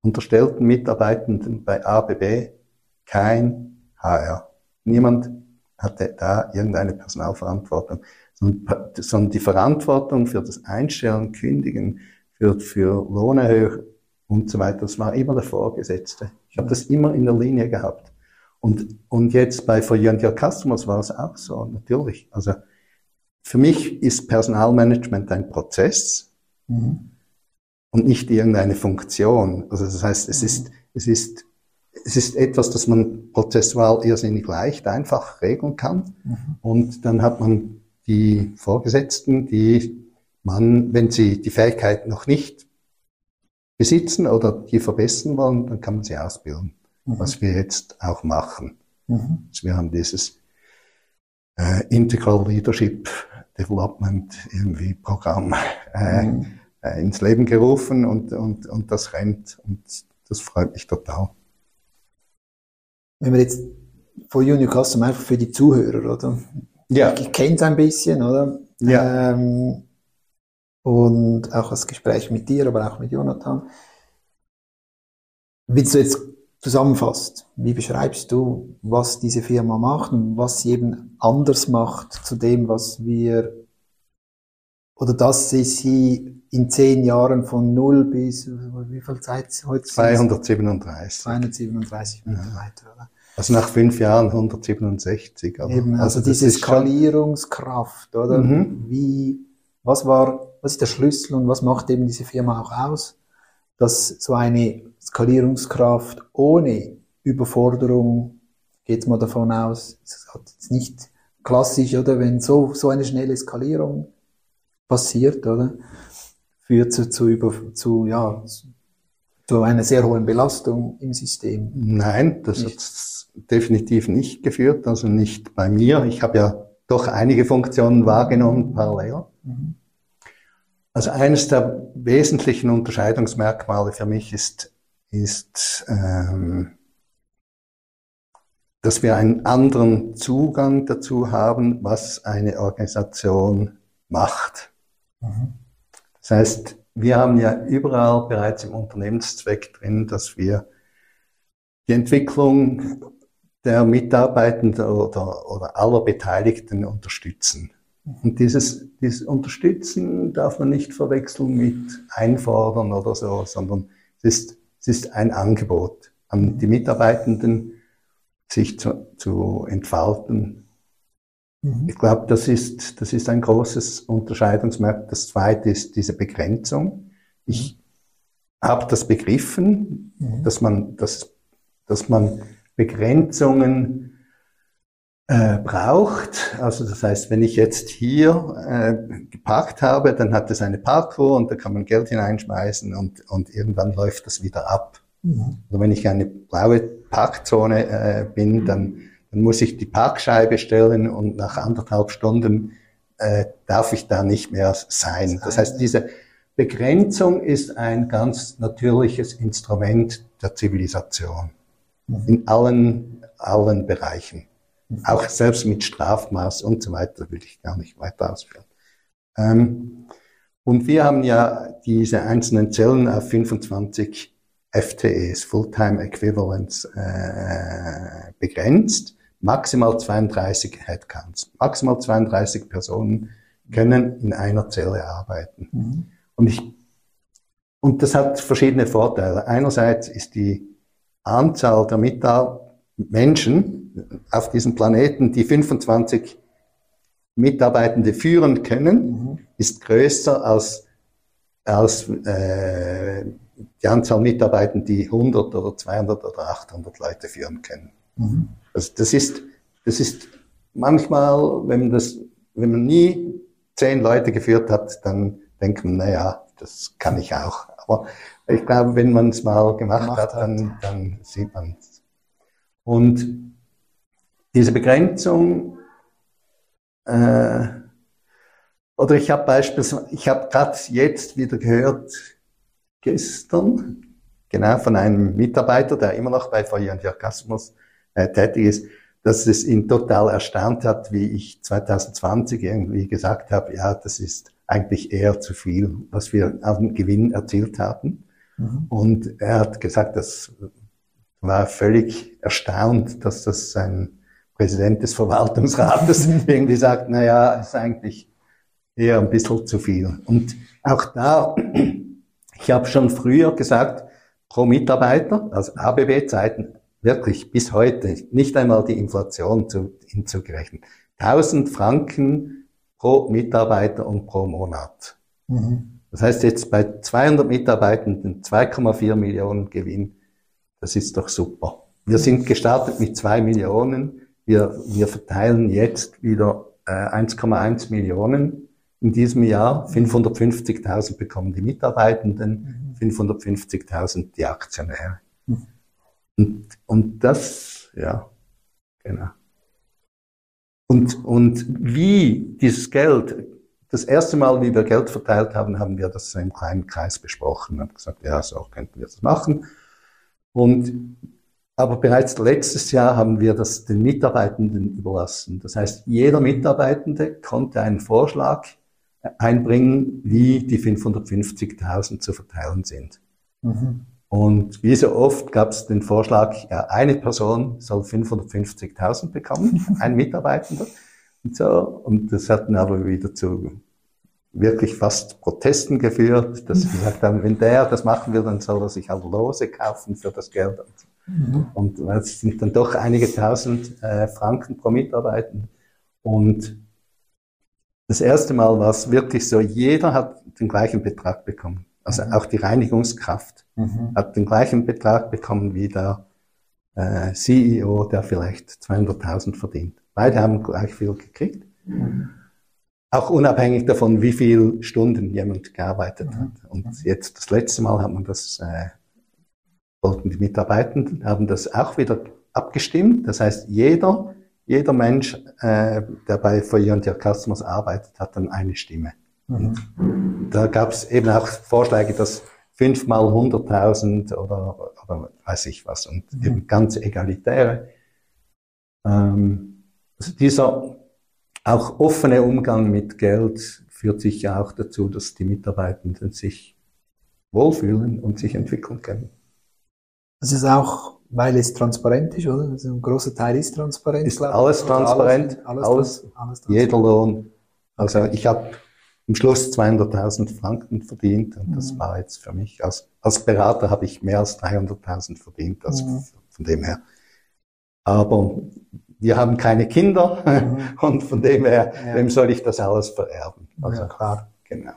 unterstellten Mitarbeitenden bei ABB kein HR. Niemand hatte da irgendeine Personalverantwortung, sondern die Verantwortung für das Einstellen, Kündigen, für, für Lohnerhöhung und so weiter, das war immer der Vorgesetzte. Ich habe das immer in der Linie gehabt. Und, und jetzt bei For You Your Customers war es auch so, natürlich. Also für mich ist Personalmanagement ein Prozess. Mhm und nicht irgendeine Funktion. Also das heißt, es ist, es ist, es ist etwas, das man prozessual irrsinnig leicht, einfach regeln kann. Mhm. Und dann hat man die Vorgesetzten, die man, wenn sie die Fähigkeit noch nicht besitzen oder die verbessern wollen, dann kann man sie ausbilden. Mhm. Was wir jetzt auch machen. Mhm. Also wir haben dieses äh, Integral Leadership Development irgendwie Programm. Äh, mhm äh, ins Leben gerufen und, und, und das rennt und das freut mich total. Wenn wir jetzt von Junior Custom einfach für die Zuhörer, oder? Ja. Ich, ich kenne es ein bisschen, oder? Ja. Ähm, und auch das Gespräch mit dir, aber auch mit Jonathan. Willst du jetzt zusammenfasst, wie beschreibst du, was diese Firma macht und was sie eben anders macht zu dem, was wir oder dass sie sie in zehn Jahren von null bis, wie viel Zeit heute? 237. 237 Mitarbeiter, oder? Also nach fünf Jahren 167. Aber Eben, also, also diese Skalierungskraft, oder? Mhm. Wie, was war, was ist der Schlüssel und was macht eben diese Firma auch aus? dass so eine Skalierungskraft ohne Überforderung, geht man davon aus, es hat jetzt nicht klassisch, oder wenn so, so eine schnelle Skalierung passiert, oder, führt zu, zu, über, zu, ja, zu einer sehr hohen Belastung im System. Nein, das hat es definitiv nicht geführt, also nicht bei mir. Ich habe ja doch einige Funktionen wahrgenommen parallel. Mhm. Also eines der wesentlichen Unterscheidungsmerkmale für mich ist, ist ähm, dass wir einen anderen Zugang dazu haben, was eine Organisation macht. Das heißt, wir haben ja überall bereits im Unternehmenszweck drin, dass wir die Entwicklung der Mitarbeitenden oder, oder aller Beteiligten unterstützen. Und dieses, dieses Unterstützen darf man nicht verwechseln mit Einfordern oder so, sondern es ist, es ist ein Angebot an die Mitarbeitenden, sich zu, zu entfalten. Mhm. Ich glaube, das ist, das ist ein großes Unterscheidungsmerkmal. Das zweite ist diese Begrenzung. Ich mhm. habe das begriffen, mhm. dass man, dass, dass man Begrenzungen äh, braucht. Also das heißt, wenn ich jetzt hier äh, geparkt habe, dann hat es eine Parkuhr und da kann man Geld hineinschmeißen und, und irgendwann läuft das wieder ab. Mhm. Also wenn ich eine blaue Parkzone äh, bin, dann, dann muss ich die Parkscheibe stellen und nach anderthalb Stunden äh, darf ich da nicht mehr sein. Das heißt, diese Begrenzung ist ein ganz natürliches Instrument der Zivilisation mhm. in allen, allen Bereichen. Mhm. Auch selbst mit Strafmaß und so weiter will ich gar nicht weiter ausführen. Ähm, und wir haben ja diese einzelnen Zellen auf 25 FTEs, Fulltime Equivalents, äh, begrenzt. Maximal 32 Headcounts. Maximal 32 Personen können in einer Zelle arbeiten. Mhm. Und ich, und das hat verschiedene Vorteile. Einerseits ist die Anzahl der Mitarbeiter, Menschen auf diesem Planeten, die 25 Mitarbeitende führen können, mhm. ist größer als, als äh, die Anzahl Mitarbeiter, die 100 oder 200 oder 800 Leute führen können. Mhm. Also das ist, das ist manchmal, wenn man das, wenn man nie zehn Leute geführt hat, dann denkt man, naja, das kann ich auch. Aber ich glaube, wenn man es mal gemacht, gemacht hat, dann, dann sieht man es. Und diese Begrenzung, äh, oder ich habe beispielsweise, ich habe gerade jetzt wieder gehört, gestern, genau von einem Mitarbeiter, der immer noch bei Feuer und Sarkasmus äh, tätig ist, dass es ihn total erstaunt hat, wie ich 2020 irgendwie gesagt habe, ja, das ist eigentlich eher zu viel, was wir an Gewinn erzielt haben. Mhm. Und er hat gesagt, das war völlig erstaunt, dass das ein Präsident des Verwaltungsrates irgendwie sagt, na ja, ist eigentlich eher ein bisschen zu viel. Und auch da ich habe schon früher gesagt, pro Mitarbeiter, also ABB-Zeiten, wirklich bis heute, nicht einmal die Inflation zu, hinzugerechnet. 1000 Franken pro Mitarbeiter und pro Monat. Mhm. Das heißt jetzt bei 200 Mitarbeitenden 2,4 Millionen Gewinn, das ist doch super. Wir sind gestartet mit 2 Millionen. Wir, wir verteilen jetzt wieder äh, 1,1 Millionen in diesem Jahr. 550.000 bekommen die Mitarbeitenden, 550.000 mhm. die Aktionäre. Mhm. Und, und das, ja, genau. Und, und wie dieses Geld, das erste Mal, wie wir Geld verteilt haben, haben wir das im kleinen Kreis besprochen und gesagt, ja, so könnten wir das machen. Und aber bereits letztes Jahr haben wir das den Mitarbeitenden überlassen. Das heißt, jeder Mitarbeitende konnte einen Vorschlag einbringen, wie die 550.000 zu verteilen sind. Mhm. Und wie so oft gab es den Vorschlag, ja, eine Person soll 550.000 bekommen, ein Mitarbeitender. Und so. Und das hat dann aber wieder zu wirklich fast Protesten geführt, dass sie gesagt haben, wenn der das machen will, dann soll er sich halt Lose kaufen für das Geld. Mhm. Und es sind dann doch einige tausend äh, Franken pro Mitarbeiter. Und das erste Mal war es wirklich so, jeder hat den gleichen Betrag bekommen. Also mhm. auch die Reinigungskraft mhm. hat den gleichen Betrag bekommen wie der äh, CEO, der vielleicht 200.000 verdient. Beide haben gleich viel gekriegt. Mhm. Auch unabhängig davon, wie viele Stunden jemand gearbeitet mhm. hat. Und jetzt das letzte Mal hat man das, äh, wollten die Mitarbeitenden, haben das auch wieder abgestimmt. Das heißt, jeder, jeder Mensch, äh, der bei For You and Your Customers arbeitet, hat dann eine Stimme. Mhm. Da gab es eben auch Vorschläge, dass fünfmal 100.000 oder, oder weiß ich was und mhm. eben ganz egalitäre. Ähm, also dieser auch offene Umgang mit Geld führt sicher auch dazu, dass die Mitarbeitenden sich wohlfühlen und sich entwickeln können. Das ist auch, weil es transparent ist, oder? Also ein großer Teil ist transparent. Ist alles transparent, alles, alles, alles, alles transparent. jeder Lohn. Also ich habe im Schluss 200.000 Franken verdient und das mhm. war jetzt für mich als, als Berater habe ich mehr als 300.000 verdient, also mhm. von dem her. Aber wir haben keine Kinder mhm. und von dem her, ja. wem soll ich das alles vererben? Also ja, klar. Genau.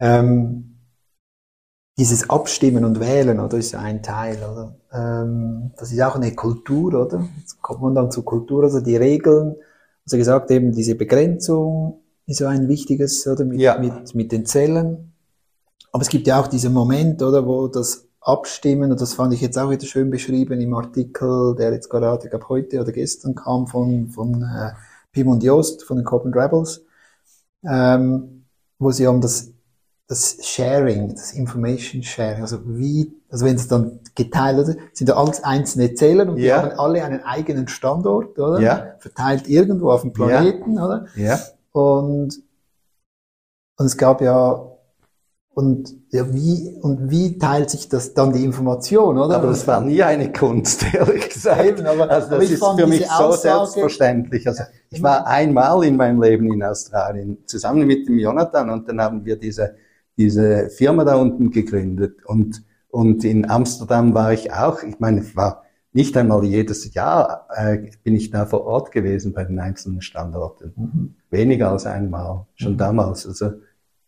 Ähm, dieses Abstimmen und Wählen, oder, ist ja ein Teil, oder? Ähm, das ist auch eine Kultur, oder? Jetzt kommt man dann zur Kultur, also die Regeln, also gesagt eben diese Begrenzung ist ja ein wichtiges, oder? Mit, ja. mit, mit den Zellen. Aber es gibt ja auch diesen Moment, oder, wo das abstimmen. Und das fand ich jetzt auch wieder schön beschrieben im Artikel, der jetzt gerade, ich glaube, heute oder gestern kam von, von äh, Pim und Jost von den Copen Rebels, ähm, wo sie um das, das Sharing, das Information Sharing, also wie, also wenn es dann geteilt oder sind da alles einzelne Zähler und ja. die haben alle einen eigenen Standort, oder? Ja. Verteilt irgendwo auf dem Planeten, ja. oder? Ja. Und, und es gab ja und ja, wie, und wie teilt sich das dann die Information, oder? Aber das war nie eine Kunst, ehrlich gesagt. Eben, aber, also das ist für mich so selbstverständlich. Also ja, ich war einmal in meinem Leben in Australien zusammen mit dem Jonathan und dann haben wir diese, diese Firma da unten gegründet und, und in Amsterdam war ich auch, ich meine, ich war nicht einmal jedes Jahr äh, bin ich da vor Ort gewesen bei den einzelnen Standorten. Mhm. Weniger als einmal, schon mhm. damals. Also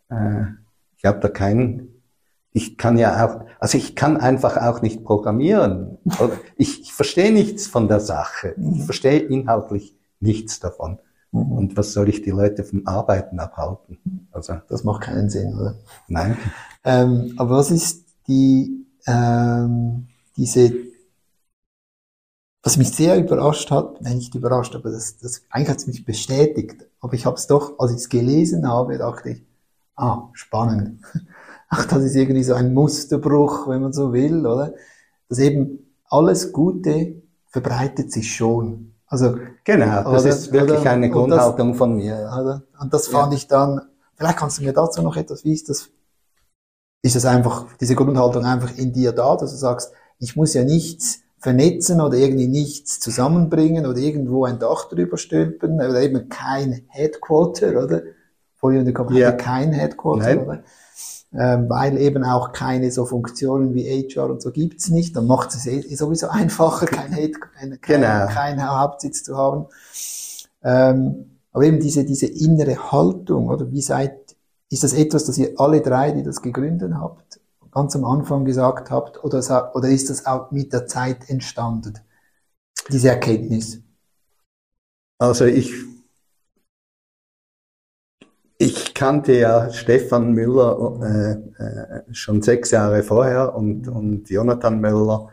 äh, ich habe da keinen, ich kann ja auch, also ich kann einfach auch nicht programmieren. ich, ich verstehe nichts von der Sache. Ich verstehe inhaltlich nichts davon. Mhm. Und was soll ich die Leute vom Arbeiten abhalten? Also das macht keinen Sinn, oder? Nein. Ähm, aber was ist die ähm, diese was mich sehr überrascht hat, nein, nicht überrascht, aber das, das eigentlich hat es mich bestätigt. Aber ich habe es doch, als ich es gelesen habe, dachte ich, ah, spannend. Ach, das ist irgendwie so ein Musterbruch, wenn man so will, oder? Dass eben alles Gute verbreitet sich schon. Also genau, das oder, ist wirklich oder, eine Grundhaltung das, von mir. Oder? Und das fand ja. ich dann. Vielleicht kannst du mir dazu noch etwas. Wie ist das? Ist das einfach diese Grundhaltung einfach in dir da, dass du sagst, ich muss ja nichts vernetzen oder irgendwie nichts zusammenbringen oder irgendwo ein Dach drüber stülpen oder eben kein Headquarter, oder? Und Company ja. kein Headquarter, oder? Ähm, weil eben auch keine so Funktionen wie HR und so gibt's nicht. Dann macht es eh sowieso einfacher, kein, Head, kein, genau. kein Hauptsitz zu haben. Ähm, aber eben diese, diese innere Haltung, oder wie seid, ist das etwas, das ihr alle drei, die das gegründet habt, ganz am Anfang gesagt habt, oder, oder ist das auch mit der Zeit entstanden, diese Erkenntnis? Also ich ich kannte ja Stefan Müller äh, äh, schon sechs Jahre vorher und, und Jonathan Müller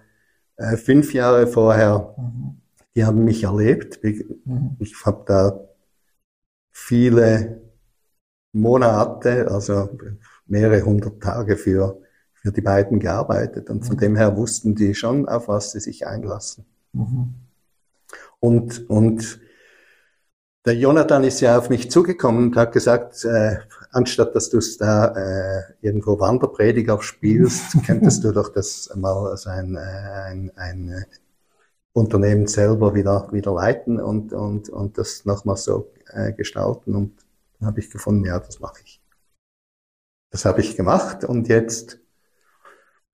äh, fünf Jahre vorher. Mhm. Die haben mich erlebt. Ich, mhm. ich habe da viele Monate, also mehrere hundert Tage für, für die beiden gearbeitet. Und von mhm. dem her wussten die schon, auf was sie sich einlassen. Mhm. Und, und der Jonathan ist ja auf mich zugekommen und hat gesagt, äh, anstatt dass du es da äh, irgendwo Wanderprediger spielst, könntest du doch das mal als ein, äh, ein, ein äh, Unternehmen selber wieder, wieder leiten und, und, und das nochmal so äh, gestalten. Und dann habe ich gefunden, ja, das mache ich. Das habe ich gemacht und jetzt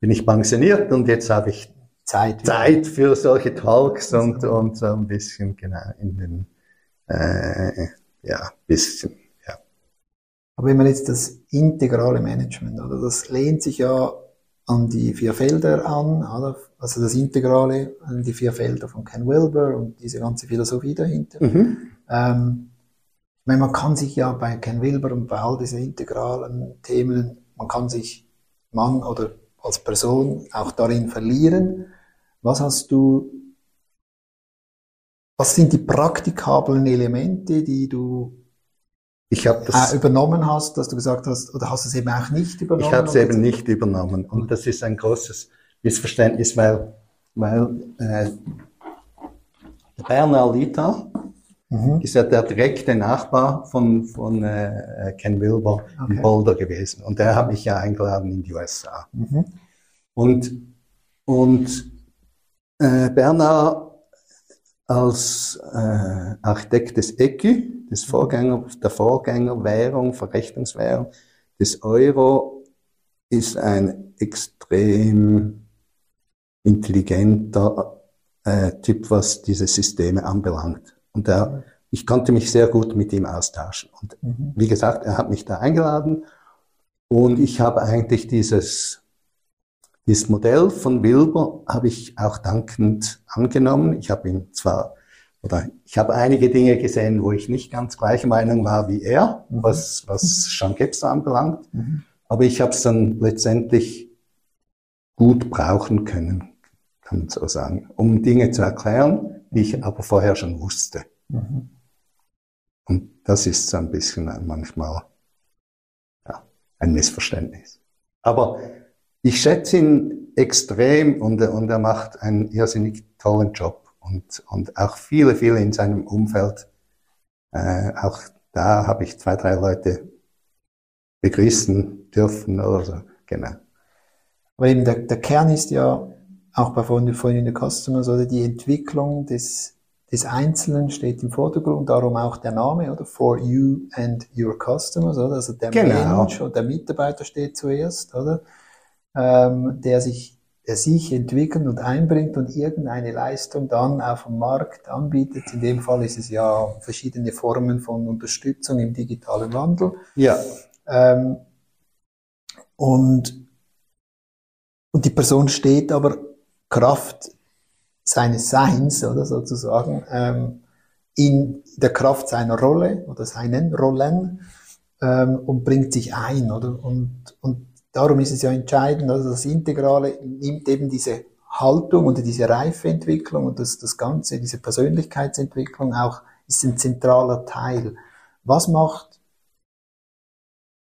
bin ich pensioniert und jetzt habe ich Zeit, Zeit für solche Talks und, und so ein bisschen genau in den äh, ja, bisschen, ja. Aber wenn man jetzt das integrale Management, oder das lehnt sich ja an die vier Felder an, oder? also das Integrale an die vier Felder von Ken Wilber und diese ganze Philosophie dahinter. Mhm. Ähm, ich meine, man kann sich ja bei Ken Wilber und bei all diesen integralen Themen, man kann sich Mann oder als Person auch darin verlieren. Was hast du, was sind die praktikablen Elemente, die du ich habe das äh, übernommen hast, dass du gesagt hast, oder hast du es eben auch nicht übernommen? Ich habe es eben nicht übernommen. Und das ist ein großes Missverständnis, weil, weil äh, Bernard Lita mhm. ist ja der direkte Nachbar von, von äh, Ken Wilber okay. in Boulder gewesen. Und der hat mich ja eingeladen in die USA. Mhm. Und, und äh, Bernard als äh, Architekt des ECU, des Vorgänger, der Vorgängerwährung, Verrechnungswährung des Euro, ist ein extrem intelligenter äh, Typ, was diese Systeme anbelangt. Und er, ich konnte mich sehr gut mit ihm austauschen. Und mhm. wie gesagt, er hat mich da eingeladen und ich habe eigentlich dieses dieses Modell von Wilber habe ich auch dankend angenommen. Ich habe ihn zwar, oder ich habe einige Dinge gesehen, wo ich nicht ganz gleicher Meinung war wie er, mhm. was, was Jean Gebster anbelangt. Mhm. Aber ich habe es dann letztendlich gut brauchen können, kann man so sagen, um Dinge zu erklären, ich aber vorher schon wusste. Mhm. Und das ist so ein bisschen manchmal ja, ein Missverständnis. Aber ich schätze ihn extrem und, und er macht einen irrsinnig tollen Job und, und auch viele, viele in seinem Umfeld. Äh, auch da habe ich zwei, drei Leute begrüßen dürfen oder so. Genau. Aber eben der, der Kern ist ja auch bei Foreign the Customers oder die Entwicklung des, des Einzelnen steht im Vordergrund, darum auch der Name, oder? For you and your customers, oder? Also der genau. Mensch oder der Mitarbeiter steht zuerst, oder? ähm, der sich der sich entwickelt und einbringt und irgendeine Leistung dann auf dem Markt anbietet. In dem Fall ist es ja verschiedene Formen von Unterstützung im digitalen Wandel. Ja. Ähm, und, und die Person steht aber Kraft seines Seins, oder sozusagen, ähm, in der Kraft seiner Rolle oder seinen Rollen ähm, und bringt sich ein, oder? Und, und Darum ist es ja entscheidend, also das Integrale nimmt eben diese Haltung oder diese Reifeentwicklung und das, das Ganze, diese Persönlichkeitsentwicklung auch, ist ein zentraler Teil. Was macht,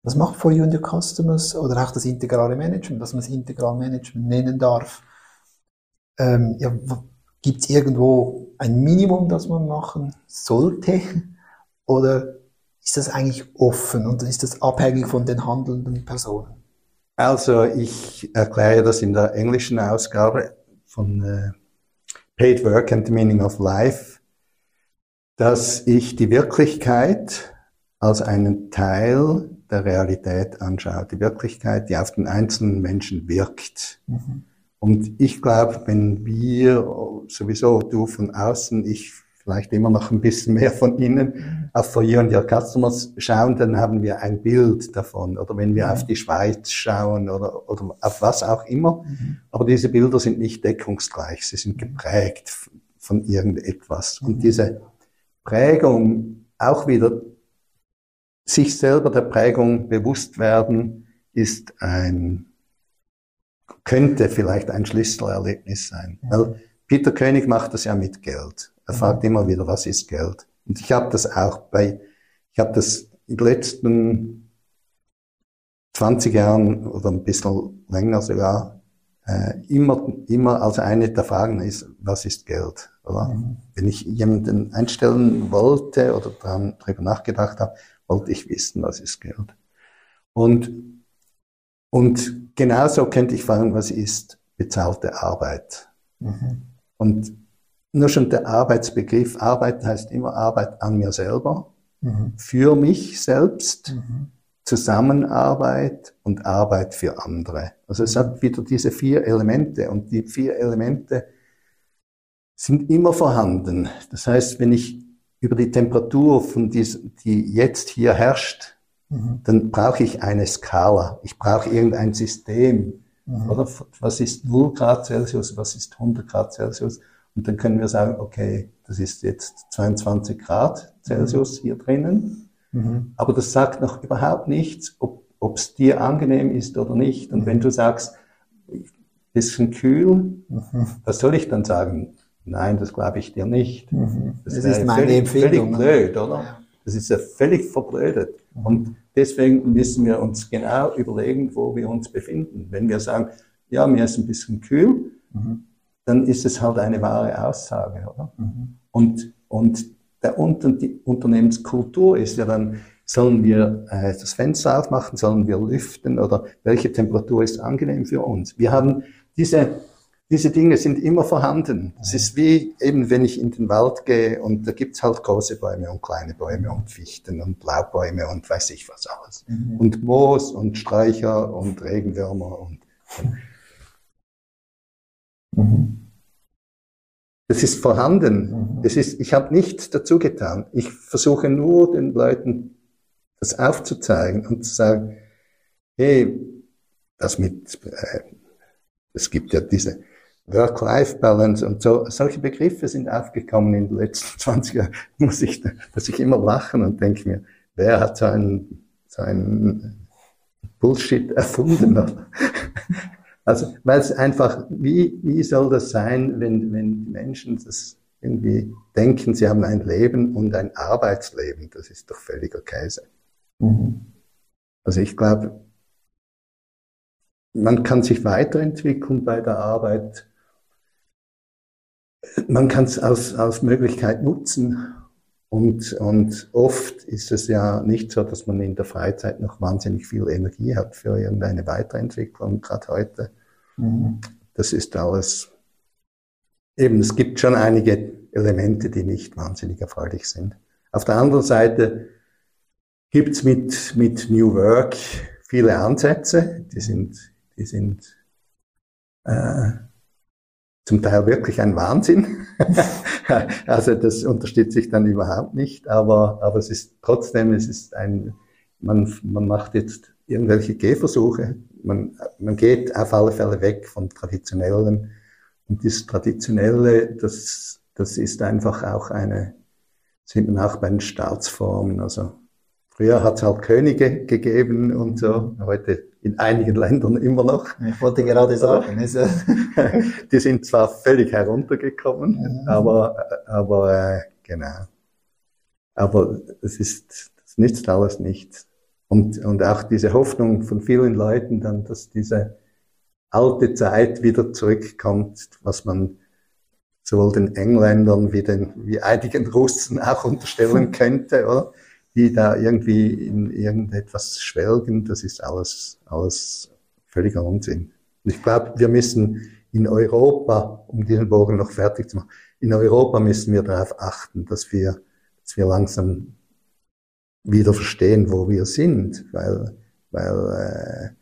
was macht For You and Your Customers oder auch das integrale Management, dass man es integral Management nennen darf? Ähm, ja, Gibt es irgendwo ein Minimum, das man machen sollte? Oder ist das eigentlich offen und ist das abhängig von den handelnden Personen? Also ich erkläre das in der englischen Ausgabe von äh, Paid Work and the Meaning of Life, dass ich die Wirklichkeit als einen Teil der Realität anschaue. Die Wirklichkeit, die auf den einzelnen Menschen wirkt. Mhm. Und ich glaube, wenn wir sowieso, du von außen, ich vielleicht immer noch ein bisschen mehr von innen auf For You and Your Customers schauen, dann haben wir ein Bild davon. Oder wenn wir mhm. auf die Schweiz schauen oder, oder auf was auch immer. Mhm. Aber diese Bilder sind nicht deckungsgleich. Sie sind geprägt von irgendetwas. Mhm. Und diese Prägung auch wieder sich selber der Prägung bewusst werden, ist ein, könnte vielleicht ein Schlüsselerlebnis sein. Weil Peter König macht das ja mit Geld. Er fragt immer wieder, was ist Geld? Und ich habe das auch bei, ich habe das in den letzten 20 Jahren oder ein bisschen länger sogar äh, immer, immer als eine der Fragen ist, was ist Geld? Oder? Mhm. Wenn ich jemanden einstellen wollte oder dran, darüber nachgedacht habe, wollte ich wissen, was ist Geld. Und, und genauso könnte ich fragen, was ist bezahlte Arbeit? Mhm. Und nur schon der Arbeitsbegriff, Arbeit heißt immer Arbeit an mir selber, mhm. für mich selbst, mhm. Zusammenarbeit und Arbeit für andere. Also es hat wieder diese vier Elemente und die vier Elemente sind immer vorhanden. Das heißt, wenn ich über die Temperatur von diesem, die jetzt hier herrscht, mhm. dann brauche ich eine Skala. Ich brauche irgendein System. Mhm. Oder was ist 0 Grad Celsius, was ist 100 Grad Celsius? Und dann können wir sagen, okay, das ist jetzt 22 Grad Celsius hier drinnen. Mhm. Aber das sagt noch überhaupt nichts, ob es dir angenehm ist oder nicht. Und wenn du sagst, bisschen kühl, mhm. was soll ich dann sagen? Nein, das glaube ich dir nicht. Mhm. Das, das ist meine völlig, Empfehlung. Völlig ne? blöd, oder? Ja. Das ist ja völlig verblödet. Und deswegen müssen wir uns genau überlegen, wo wir uns befinden. Wenn wir sagen, ja, mir ist ein bisschen kühl, mhm. dann ist es halt eine wahre Aussage, oder? Mhm. Und, und der Unter die Unternehmenskultur ist ja dann, sollen wir äh, das Fenster aufmachen, sollen wir lüften oder welche Temperatur ist angenehm für uns? Wir haben diese diese Dinge sind immer vorhanden. Es ist wie eben, wenn ich in den Wald gehe und da gibt's halt große Bäume und kleine Bäume und Fichten und Laubbäume und weiß ich was alles. Mhm. Und Moos und Streicher und Regenwürmer und, mhm. Das ist vorhanden. Mhm. Es ist, ich habe nichts dazu getan. Ich versuche nur den Leuten das aufzuzeigen und zu sagen, hey, das mit, äh, es gibt ja diese Work-Life-Balance und so. Solche Begriffe sind aufgekommen in den letzten 20 Jahren. Muss ich, dass ich immer lachen und denke mir, wer hat so einen, so einen Bullshit erfunden? also, weil es einfach, wie, wie soll das sein, wenn, wenn die Menschen das irgendwie denken, sie haben ein Leben und ein Arbeitsleben? Das ist doch völliger Käse. Mhm. Also ich glaube, man kann sich weiterentwickeln bei der Arbeit man kann es als, als Möglichkeit nutzen. Und, und oft ist es ja nicht so, dass man in der Freizeit noch wahnsinnig viel Energie hat für irgendeine Weiterentwicklung, gerade heute. Mhm. Das ist alles, eben, es gibt schon einige Elemente, die nicht wahnsinnig erfreulich sind. Auf der anderen Seite gibt's mit, mit New Work viele Ansätze, die sind, die sind äh, zum Teil wirklich ein Wahnsinn. also das unterstütze ich dann überhaupt nicht, aber, aber es ist trotzdem, es ist ein, man, man macht jetzt irgendwelche Gehversuche, man, man geht auf alle Fälle weg von traditionellen. Und das Traditionelle, das, das ist einfach auch eine, sind man auch bei den Staatsformen, also Früher hat es halt Könige gegeben und so, heute in einigen Ländern immer noch. Ich wollte gerade sagen. die sind zwar völlig heruntergekommen, ja. aber, aber äh, genau. Aber es ist, das nützt alles nichts. Und, und auch diese Hoffnung von vielen Leuten dann, dass diese alte Zeit wieder zurückkommt, was man sowohl den Engländern wie den, wie einigen Russen auch unterstellen könnte, oder? Die da irgendwie in irgendetwas schwelgen, das ist alles, alles völliger Unsinn. Und ich glaube, wir müssen in Europa, um diesen Bogen noch fertig zu machen, in Europa müssen wir darauf achten, dass wir, dass wir langsam wieder verstehen, wo wir sind, weil, weil äh,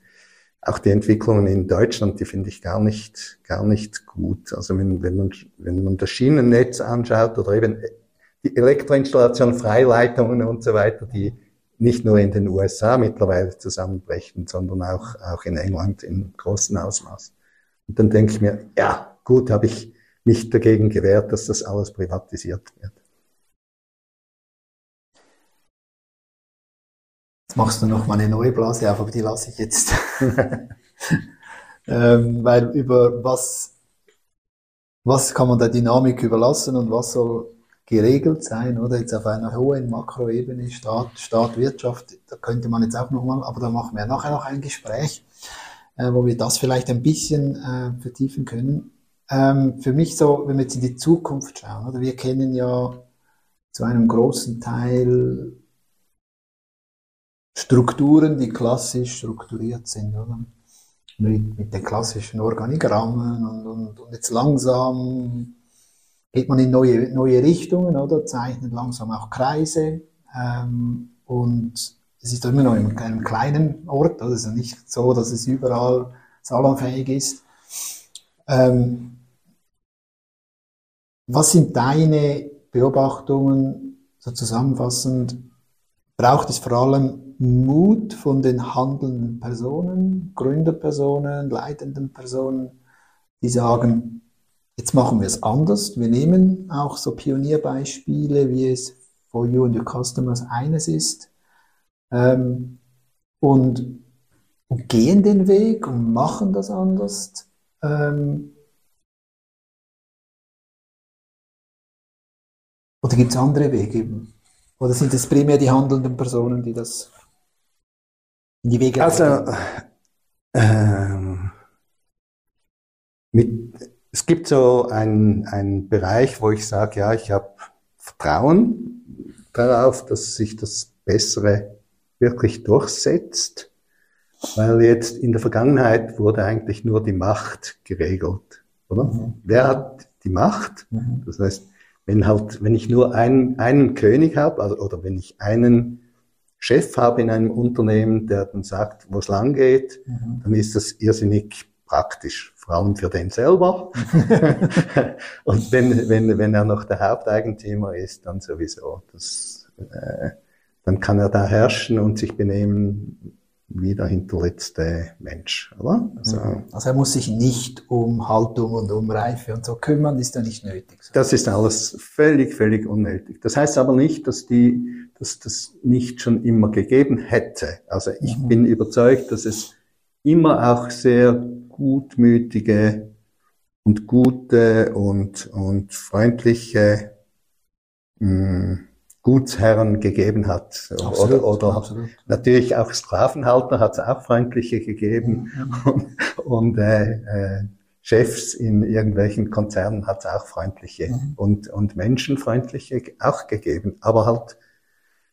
auch die Entwicklungen in Deutschland, die finde ich gar nicht, gar nicht gut. Also wenn, wenn, man, wenn man das Schienennetz anschaut oder eben die Elektroinstallation, Freileitungen und so weiter, die nicht nur in den USA mittlerweile zusammenbrechen, sondern auch, auch in England in großem Ausmaß. Und dann denke ich mir, ja, gut, habe ich mich dagegen gewehrt, dass das alles privatisiert wird. Jetzt machst du noch mal eine neue Blase auf, aber die lasse ich jetzt. ähm, weil über was, was kann man der Dynamik überlassen und was soll geregelt sein, oder jetzt auf einer hohen Makroebene, Staat, Staat, Wirtschaft, da könnte man jetzt auch nochmal, aber da machen wir nachher noch ein Gespräch, äh, wo wir das vielleicht ein bisschen äh, vertiefen können. Ähm, für mich so, wenn wir jetzt in die Zukunft schauen, oder wir kennen ja zu einem großen Teil Strukturen, die klassisch strukturiert sind, oder? Mit, mit den klassischen Organigrammen und, und, und jetzt langsam geht man in neue, neue Richtungen, oder? Zeichnet langsam auch Kreise. Ähm, und es ist immer noch in einem kleinen Ort, oder? Es ist nicht so, dass es überall salonfähig ist. Ähm, was sind deine Beobachtungen, so zusammenfassend? Braucht es vor allem Mut von den handelnden Personen, Gründerpersonen, leitenden Personen, die sagen, jetzt machen wir es anders. Wir nehmen auch so Pionierbeispiele, wie es For You and Your Customers eines ist, ähm, und, und, gehen den Weg und machen das anders. Ähm, oder gibt es andere Wege? Oder sind es primär die handelnden Personen, die das in die Wege Also, ähm, mit, es gibt so einen Bereich, wo ich sage, ja, ich habe Vertrauen darauf, dass sich das Bessere wirklich durchsetzt, weil jetzt in der Vergangenheit wurde eigentlich nur die Macht geregelt, oder? Mhm. Wer hat die Macht? Mhm. Das heißt, wenn halt, wenn ich nur einen, einen König habe, also, oder wenn ich einen Chef habe in einem Unternehmen, der dann sagt, wo es lang geht, mhm. dann ist das irrsinnig praktisch, vor allem für den selber. Und wenn, wenn, wenn er noch der Haupteigentümer ist, dann sowieso. Das, äh, dann kann er da herrschen und sich benehmen, wie der hinterletzte Mensch, oder? Also, mhm. also, er muss sich nicht um Haltung und um Reife und so kümmern, ist ja nicht nötig. Das ist alles völlig, völlig unnötig. Das heißt aber nicht, dass die, dass das nicht schon immer gegeben hätte. Also ich mhm. bin überzeugt, dass es immer auch sehr gutmütige und gute und, und freundliche mh, hm, Gutsherren gegeben hat. Absolut, oder oder absolut. natürlich auch Sklavenhalter hat es auch freundliche gegeben. Ja. Und, und äh, äh, Chefs in irgendwelchen Konzernen hat es auch freundliche mhm. und, und menschenfreundliche auch gegeben. Aber halt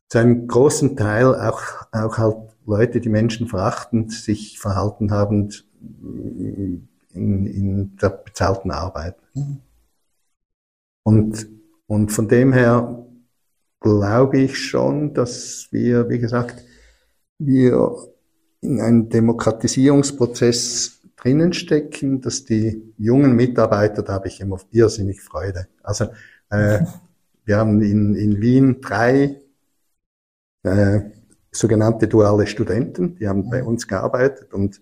zu einem großen Teil auch, auch halt Leute, die menschenverachtend sich verhalten haben in, in der bezahlten Arbeit. Mhm. Und, und von dem her glaube ich schon, dass wir, wie gesagt, wir in einem Demokratisierungsprozess drinnen stecken, dass die jungen Mitarbeiter, da habe ich immer irrsinnig Freude. Also äh, wir haben in, in Wien drei äh, sogenannte duale Studenten, die haben bei uns gearbeitet und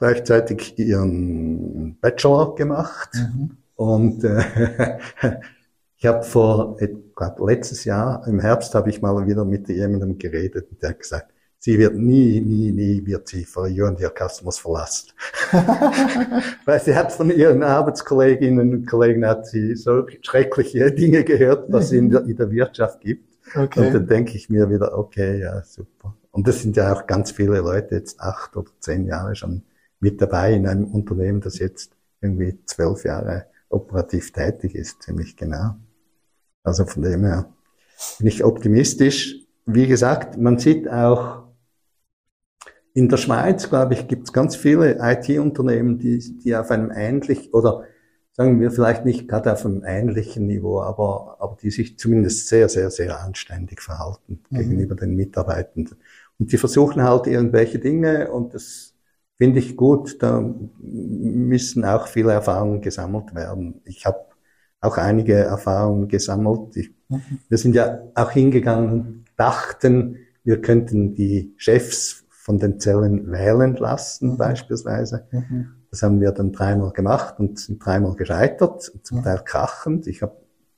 gleichzeitig ihren Bachelor gemacht. Mhm. Und äh, Ich habe vor, ich glaube, letztes Jahr im Herbst habe ich mal wieder mit jemandem geredet und der hat gesagt, sie wird nie, nie, nie wird sie for you and your customers verlassen. Weil sie hat von ihren Arbeitskolleginnen und Kollegen hat sie so schreckliche Dinge gehört, was es in der, in der Wirtschaft gibt. Okay. Und dann denke ich mir wieder, okay, ja, super. Und das sind ja auch ganz viele Leute jetzt acht oder zehn Jahre schon mit dabei in einem Unternehmen, das jetzt irgendwie zwölf Jahre operativ tätig ist, ziemlich genau. Also von dem her bin ich optimistisch. Wie gesagt, man sieht auch in der Schweiz, glaube ich, gibt es ganz viele IT-Unternehmen, die, die auf einem ähnlich oder sagen wir vielleicht nicht gerade auf einem ähnlichen Niveau, aber, aber die sich zumindest sehr, sehr, sehr anständig verhalten mhm. gegenüber den Mitarbeitenden. Und die versuchen halt irgendwelche Dinge und das finde ich gut. Da müssen auch viele Erfahrungen gesammelt werden. Ich habe auch einige Erfahrungen gesammelt. Ich, mhm. Wir sind ja auch hingegangen und dachten, wir könnten die Chefs von den Zellen wählen lassen, mhm. beispielsweise. Mhm. Das haben wir dann dreimal gemacht und sind dreimal gescheitert, zum Teil krachend. Ich habe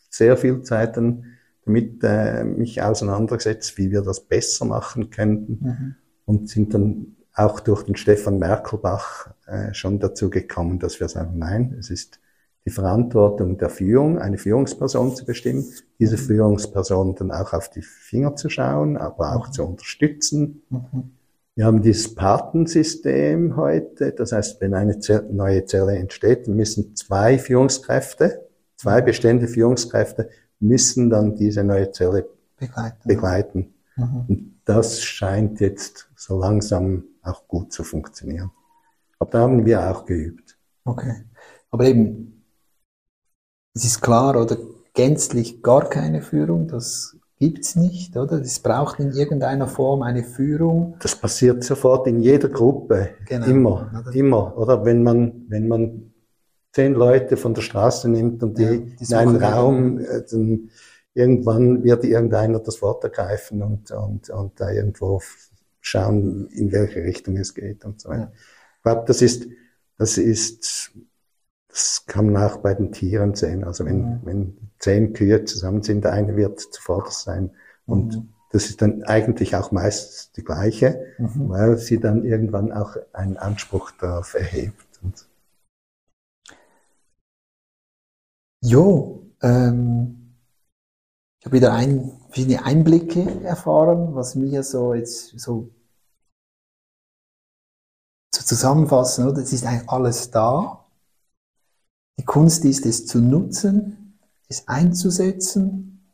sehr viel Zeit dann damit äh, mich auseinandergesetzt, wie wir das besser machen könnten mhm. und sind dann auch durch den Stefan Merkelbach äh, schon dazu gekommen, dass wir sagen, nein, es ist die Verantwortung der Führung, eine Führungsperson zu bestimmen, diese mhm. Führungsperson dann auch auf die Finger zu schauen, aber auch mhm. zu unterstützen. Mhm. Wir haben dieses Patensystem heute, das heißt, wenn eine neue Zelle entsteht, müssen zwei Führungskräfte, zwei bestehende Führungskräfte müssen dann diese neue Zelle begleiten. begleiten. Mhm. Und das scheint jetzt so langsam auch gut zu funktionieren. Aber da haben wir auch geübt. Okay. Aber eben, es ist klar, oder gänzlich gar keine Führung, das gibt's nicht, oder? Es braucht in irgendeiner Form eine Führung. Das passiert sofort in jeder Gruppe. Genau. Immer, oder? immer. Oder wenn man, wenn man zehn Leute von der Straße nimmt und die, ja, die in einen Raum, äh, dann irgendwann wird irgendeiner das Wort ergreifen und, und, und da irgendwo schauen, in welche Richtung es geht und so weiter. Ich glaube, das ist, das ist, das kann man auch bei den Tieren sehen. Also wenn, mhm. wenn zehn Kühe zusammen sind, der eine wird zuvorderst sein. Und mhm. das ist dann eigentlich auch meist die gleiche, mhm. weil sie dann irgendwann auch einen Anspruch darauf erhebt. Jo, ähm, ich habe wieder ein, verschiedene Einblicke erfahren, was mir so jetzt so zu zusammenfassen, oder? Es ist eigentlich alles da. Die Kunst ist es zu nutzen, es einzusetzen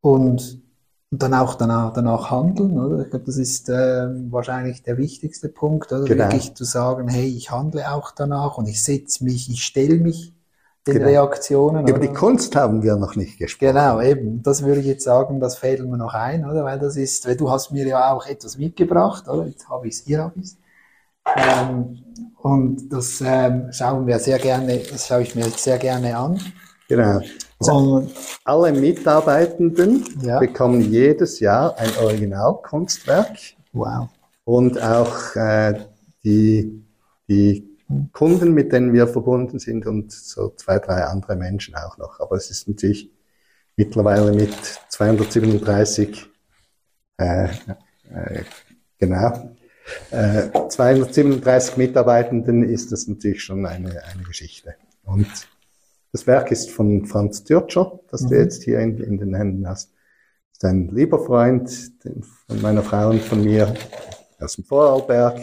und, und dann auch danach, danach handeln, oder? Ich glaube, das ist äh, wahrscheinlich der wichtigste Punkt, oder? Genau. Wirklich zu sagen, hey, ich handle auch danach und ich setze mich, ich stelle mich den genau. Reaktionen. Über oder? die Kunst haben wir noch nicht gesprochen. Genau, eben. Das würde ich jetzt sagen, das fällt mir noch ein, oder? Weil das ist, weil du hast mir ja auch etwas mitgebracht, oder? Jetzt habe ich es, ihr habt es. Ähm, und das ähm, schauen wir sehr gerne, das schaue ich mir sehr gerne an. Genau. Und, alle Mitarbeitenden ja. bekommen jedes Jahr ein Originalkunstwerk. Wow. Und auch äh, die, die Kunden, mit denen wir verbunden sind und so zwei, drei andere Menschen auch noch. Aber es ist natürlich mittlerweile mit 237, äh, äh, genau, äh, 237 Mitarbeitenden ist das natürlich schon eine, eine Geschichte. Und das Werk ist von Franz Türtscher, das mhm. du jetzt hier in, in, den Händen hast. Das ist ein lieber Freund von meiner Frau und von mir aus dem Vorarlberg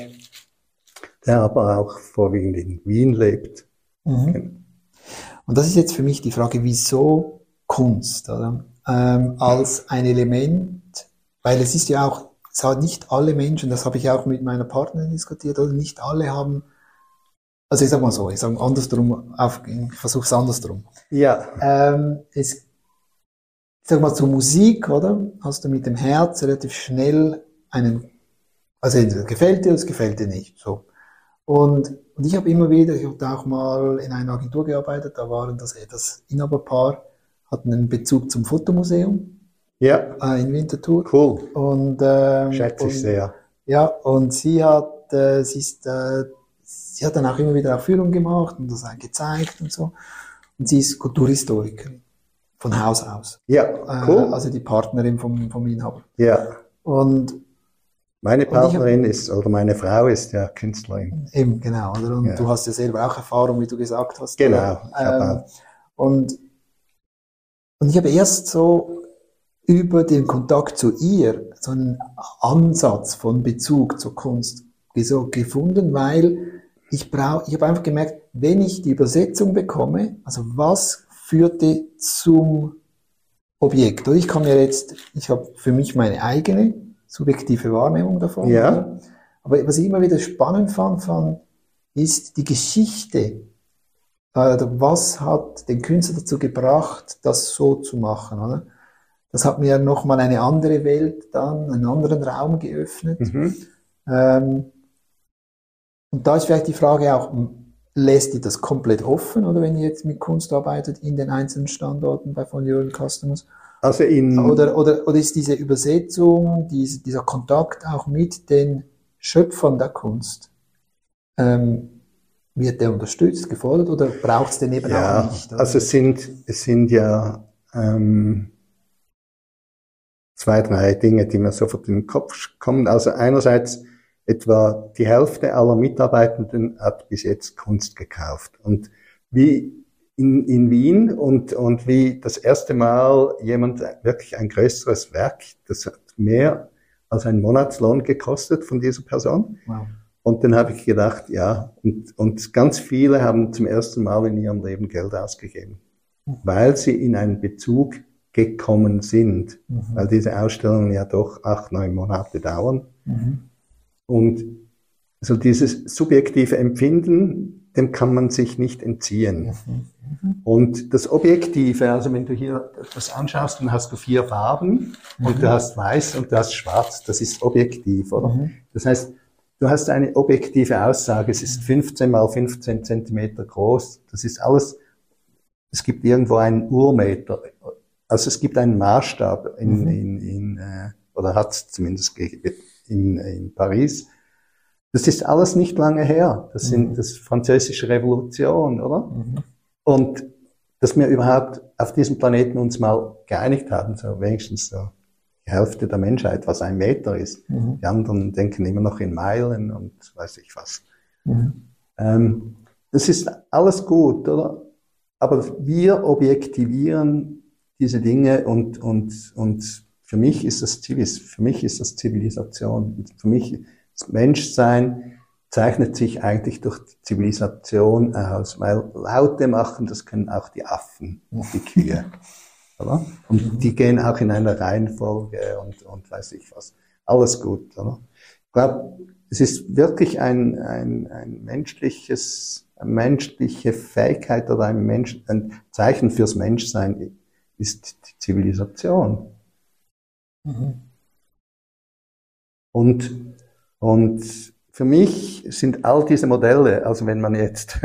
der aber auch vorwiegend in Wien lebt. Mhm. Genau. Und das ist jetzt für mich die Frage, wieso Kunst oder? Ähm, als ein Element, weil es ist ja auch, es hat nicht alle Menschen, das habe ich auch mit meiner Partnerin diskutiert, oder nicht alle haben, also ich sag mal so, ich sage andersrum, auf, ich versuche es andersrum. Ja. Ähm, es, ich sag mal zur Musik, oder? Hast du mit dem Herz relativ schnell einen, also gefällt dir, es gefällt dir nicht, so. Und, und ich habe immer wieder, ich habe auch mal in einer Agentur gearbeitet, da waren das, das Inhaberpaar, hatten einen Bezug zum Fotomuseum. Ja. Äh, in Winterthur. Cool. Und, ähm, Schätze ich sehr. Ja, und sie hat, äh, sie ist, äh, sie hat dann auch immer wieder Aufführungen gemacht und das gezeigt und so. Und sie ist Kulturhistorikerin. Von Haus aus. Ja, äh, cool. Äh, also die Partnerin vom, vom Inhaber. Ja. Und meine Partnerin hab, ist, oder meine Frau ist ja Künstlerin. Eben, genau. Oder? Und ja. du hast ja selber auch Erfahrung, wie du gesagt hast. Genau. Ähm, und, und ich habe erst so über den Kontakt zu ihr so einen Ansatz von Bezug zur Kunst so gefunden, weil ich brauche, ich habe einfach gemerkt, wenn ich die Übersetzung bekomme, also was führte zum Objekt? Oder ich kann mir jetzt, ich habe für mich meine eigene subjektive Wahrnehmung davon. Ja. Aber was ich immer wieder spannend fand, fand ist die Geschichte. Äh, was hat den Künstler dazu gebracht, das so zu machen? Oder? Das hat mir nochmal eine andere Welt dann, einen anderen Raum geöffnet. Mhm. Ähm, und da ist vielleicht die Frage auch, lässt ihr das komplett offen oder wenn ihr jetzt mit Kunst arbeitet in den einzelnen Standorten bei von Jürgen Customers? Also in oder, oder, oder ist diese Übersetzung, diese, dieser Kontakt auch mit den Schöpfern der Kunst, ähm, wird der unterstützt, gefordert oder braucht es den eben ja, auch nicht? Oder? Also es sind, es sind ja ähm, zwei, drei Dinge, die mir sofort in den Kopf kommen. Also einerseits etwa die Hälfte aller Mitarbeitenden hat bis jetzt Kunst gekauft. Und wie in, in Wien und, und wie das erste Mal jemand wirklich ein größeres Werk, das hat mehr als ein Monatslohn gekostet von dieser Person. Wow. Und dann habe ich gedacht, ja, und, und ganz viele haben zum ersten Mal in ihrem Leben Geld ausgegeben, mhm. weil sie in einen Bezug gekommen sind, mhm. weil diese Ausstellungen ja doch acht, neun Monate dauern. Mhm. Und so dieses subjektive Empfinden, dem kann man sich nicht entziehen. Mhm. Und das Objektive, also wenn du hier das anschaust, dann hast du vier Farben mhm. und du hast weiß und du hast schwarz, das ist objektiv, oder? Mhm. Das heißt, du hast eine objektive Aussage, es ist 15 mal 15 Zentimeter groß, das ist alles, es gibt irgendwo einen Urmeter also es gibt einen Maßstab in, mhm. in, in äh, oder hat es zumindest in, in Paris. Das ist alles nicht lange her. Das mhm. sind das französische Revolution, oder? Und dass wir überhaupt auf diesem Planeten uns mal geeinigt haben, so wenigstens so die Hälfte der Menschheit, was ein Meter ist. Mhm. Die anderen denken immer noch in Meilen und weiß ich was. Mhm. Ähm, das ist alles gut, oder? Aber wir objektivieren diese Dinge und, und, und für mich ist das Zivis, für mich ist das Zivilisation. Für mich das Menschsein zeichnet sich eigentlich durch die Zivilisation aus, weil Laute machen, das können auch die Affen und die Kühe. Oder? Und die gehen auch in einer Reihenfolge und, und weiß ich was. Alles gut. Oder? Ich glaube, es ist wirklich ein, ein, ein menschliches, eine menschliche Fähigkeit oder ein, Mensch, ein Zeichen fürs Menschsein ist die Zivilisation. Mhm. Und, und für mich sind all diese Modelle, also wenn man jetzt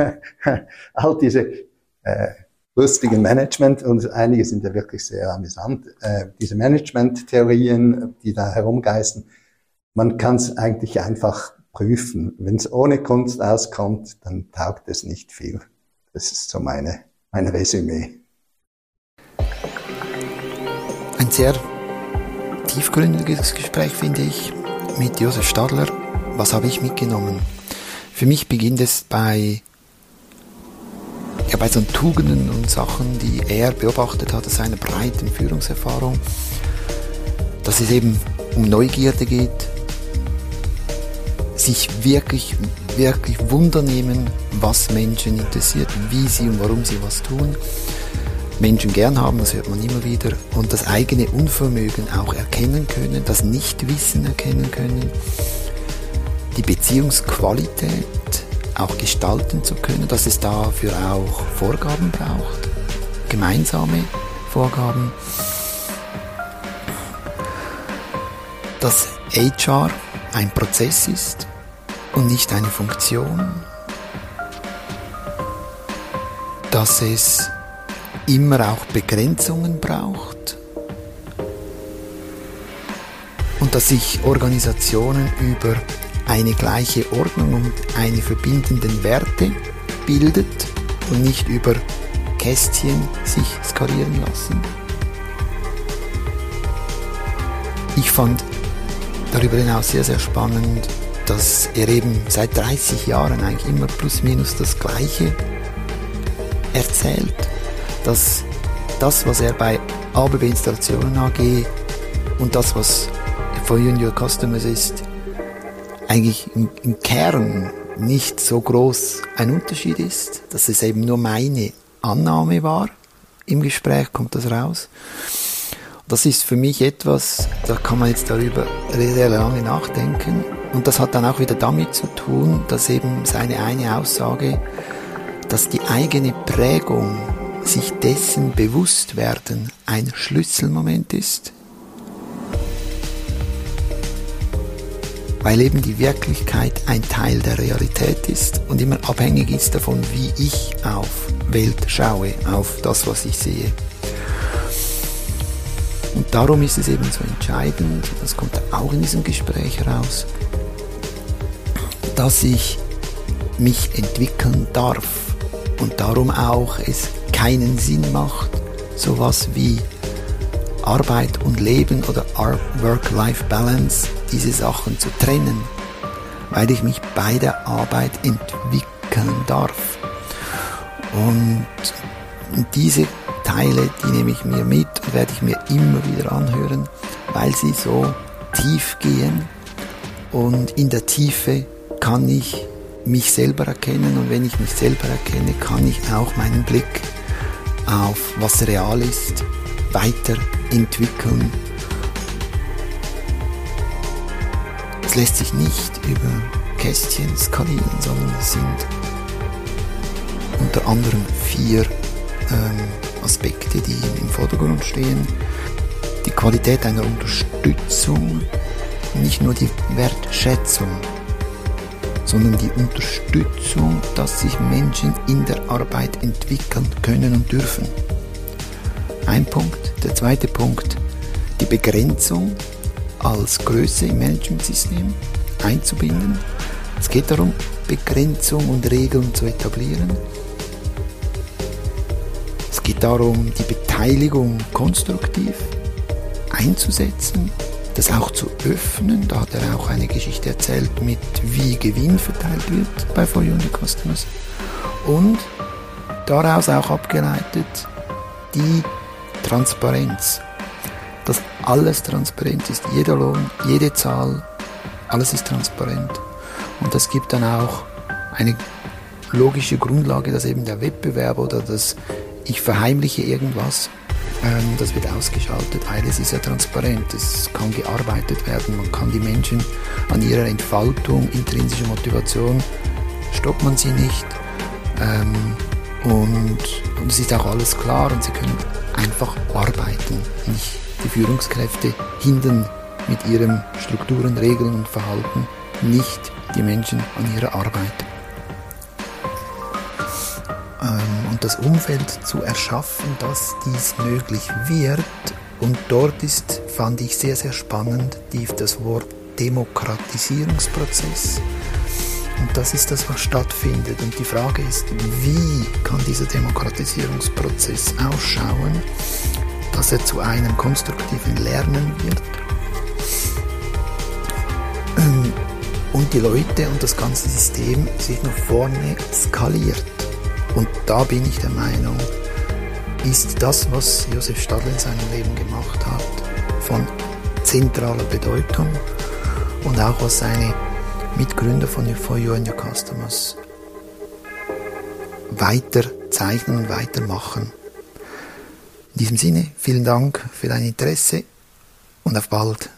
all diese äh, lustigen Management, und einige sind ja wirklich sehr amüsant, äh, diese Management-Theorien, die da herumgeisten, man kann es eigentlich einfach prüfen. Wenn es ohne Kunst auskommt, dann taugt es nicht viel. Das ist so meine, mein Resümee. Ein sehr tiefgründiges Gespräch, finde ich, mit Josef Stadler was habe ich mitgenommen? Für mich beginnt es bei, ja, bei so Tugenden und Sachen, die er beobachtet hat aus seiner breiten Führungserfahrung, dass es eben um Neugierde geht, sich wirklich, wirklich Wunder nehmen, was Menschen interessiert, wie sie und warum sie was tun. Menschen gern haben, das hört man immer wieder, und das eigene Unvermögen auch erkennen können, das Nichtwissen erkennen können die Beziehungsqualität auch gestalten zu können, dass es dafür auch Vorgaben braucht, gemeinsame Vorgaben, dass HR ein Prozess ist und nicht eine Funktion, dass es immer auch Begrenzungen braucht. Und dass sich Organisationen über eine gleiche Ordnung und eine verbindenden Werte bildet und nicht über Kästchen sich skalieren lassen. Ich fand darüber hinaus sehr, sehr spannend, dass er eben seit 30 Jahren eigentlich immer plus minus das Gleiche erzählt, dass das, was er bei ABB Installationen AG und das, was for Junior Customers ist, eigentlich im, im Kern nicht so groß ein Unterschied ist, dass es eben nur meine Annahme war. Im Gespräch kommt das raus. Das ist für mich etwas, da kann man jetzt darüber sehr lange nachdenken. Und das hat dann auch wieder damit zu tun, dass eben seine eine Aussage, dass die eigene Prägung, sich dessen bewusst werden, ein Schlüsselmoment ist, weil eben die Wirklichkeit ein Teil der Realität ist und immer abhängig ist davon, wie ich auf Welt schaue, auf das, was ich sehe. Und darum ist es eben so entscheidend, das kommt auch in diesem Gespräch heraus, dass ich mich entwickeln darf und darum auch es keinen Sinn macht, sowas wie Arbeit und Leben oder Work-Life-Balance diese Sachen zu trennen, weil ich mich bei der Arbeit entwickeln darf. Und diese Teile, die nehme ich mir mit und werde ich mir immer wieder anhören, weil sie so tief gehen. Und in der Tiefe kann ich mich selber erkennen und wenn ich mich selber erkenne, kann ich auch meinen Blick auf was real ist weiterentwickeln Es lässt sich nicht über Kästchen skalieren, sondern es sind unter anderem vier ähm, Aspekte, die im Vordergrund stehen. Die Qualität einer Unterstützung, nicht nur die Wertschätzung, sondern die Unterstützung, dass sich Menschen in der Arbeit entwickeln können und dürfen. Ein Punkt. Der zweite Punkt, die Begrenzung als Größe im Managementsystem einzubinden. Es geht darum, Begrenzung und Regeln zu etablieren. Es geht darum, die Beteiligung konstruktiv einzusetzen, das auch zu öffnen. Da hat er auch eine Geschichte erzählt mit, wie Gewinn verteilt wird bei For Junior Customers. Und daraus auch abgeleitet die Transparenz. Dass alles transparent ist, jeder Lohn, jede Zahl, alles ist transparent. Und das gibt dann auch eine logische Grundlage, dass eben der Wettbewerb oder das ich verheimliche irgendwas, ähm, das wird ausgeschaltet, weil es ist ja transparent, es kann gearbeitet werden, man kann die Menschen an ihrer Entfaltung, intrinsischer Motivation, stoppt man sie nicht. Ähm, und, und es ist auch alles klar und sie können einfach arbeiten, nicht die Führungskräfte hindern mit ihren Strukturen, Regeln und Verhalten nicht die Menschen an ihrer Arbeit. Ähm, und das Umfeld zu erschaffen, dass dies möglich wird. Und dort ist, fand ich sehr, sehr spannend, das Wort Demokratisierungsprozess. Und das ist das, was stattfindet. Und die Frage ist, wie kann dieser Demokratisierungsprozess ausschauen, dass er zu einem konstruktiven Lernen wird und die Leute und das ganze System sich nach vorne skaliert. Und da bin ich der Meinung, ist das, was Josef Stadler in seinem Leben gemacht hat, von zentraler Bedeutung und auch was seine Mitgründer von For You and Your Customers weiter zeichnen und weitermachen. In diesem Sinne, vielen Dank für dein Interesse und auf bald.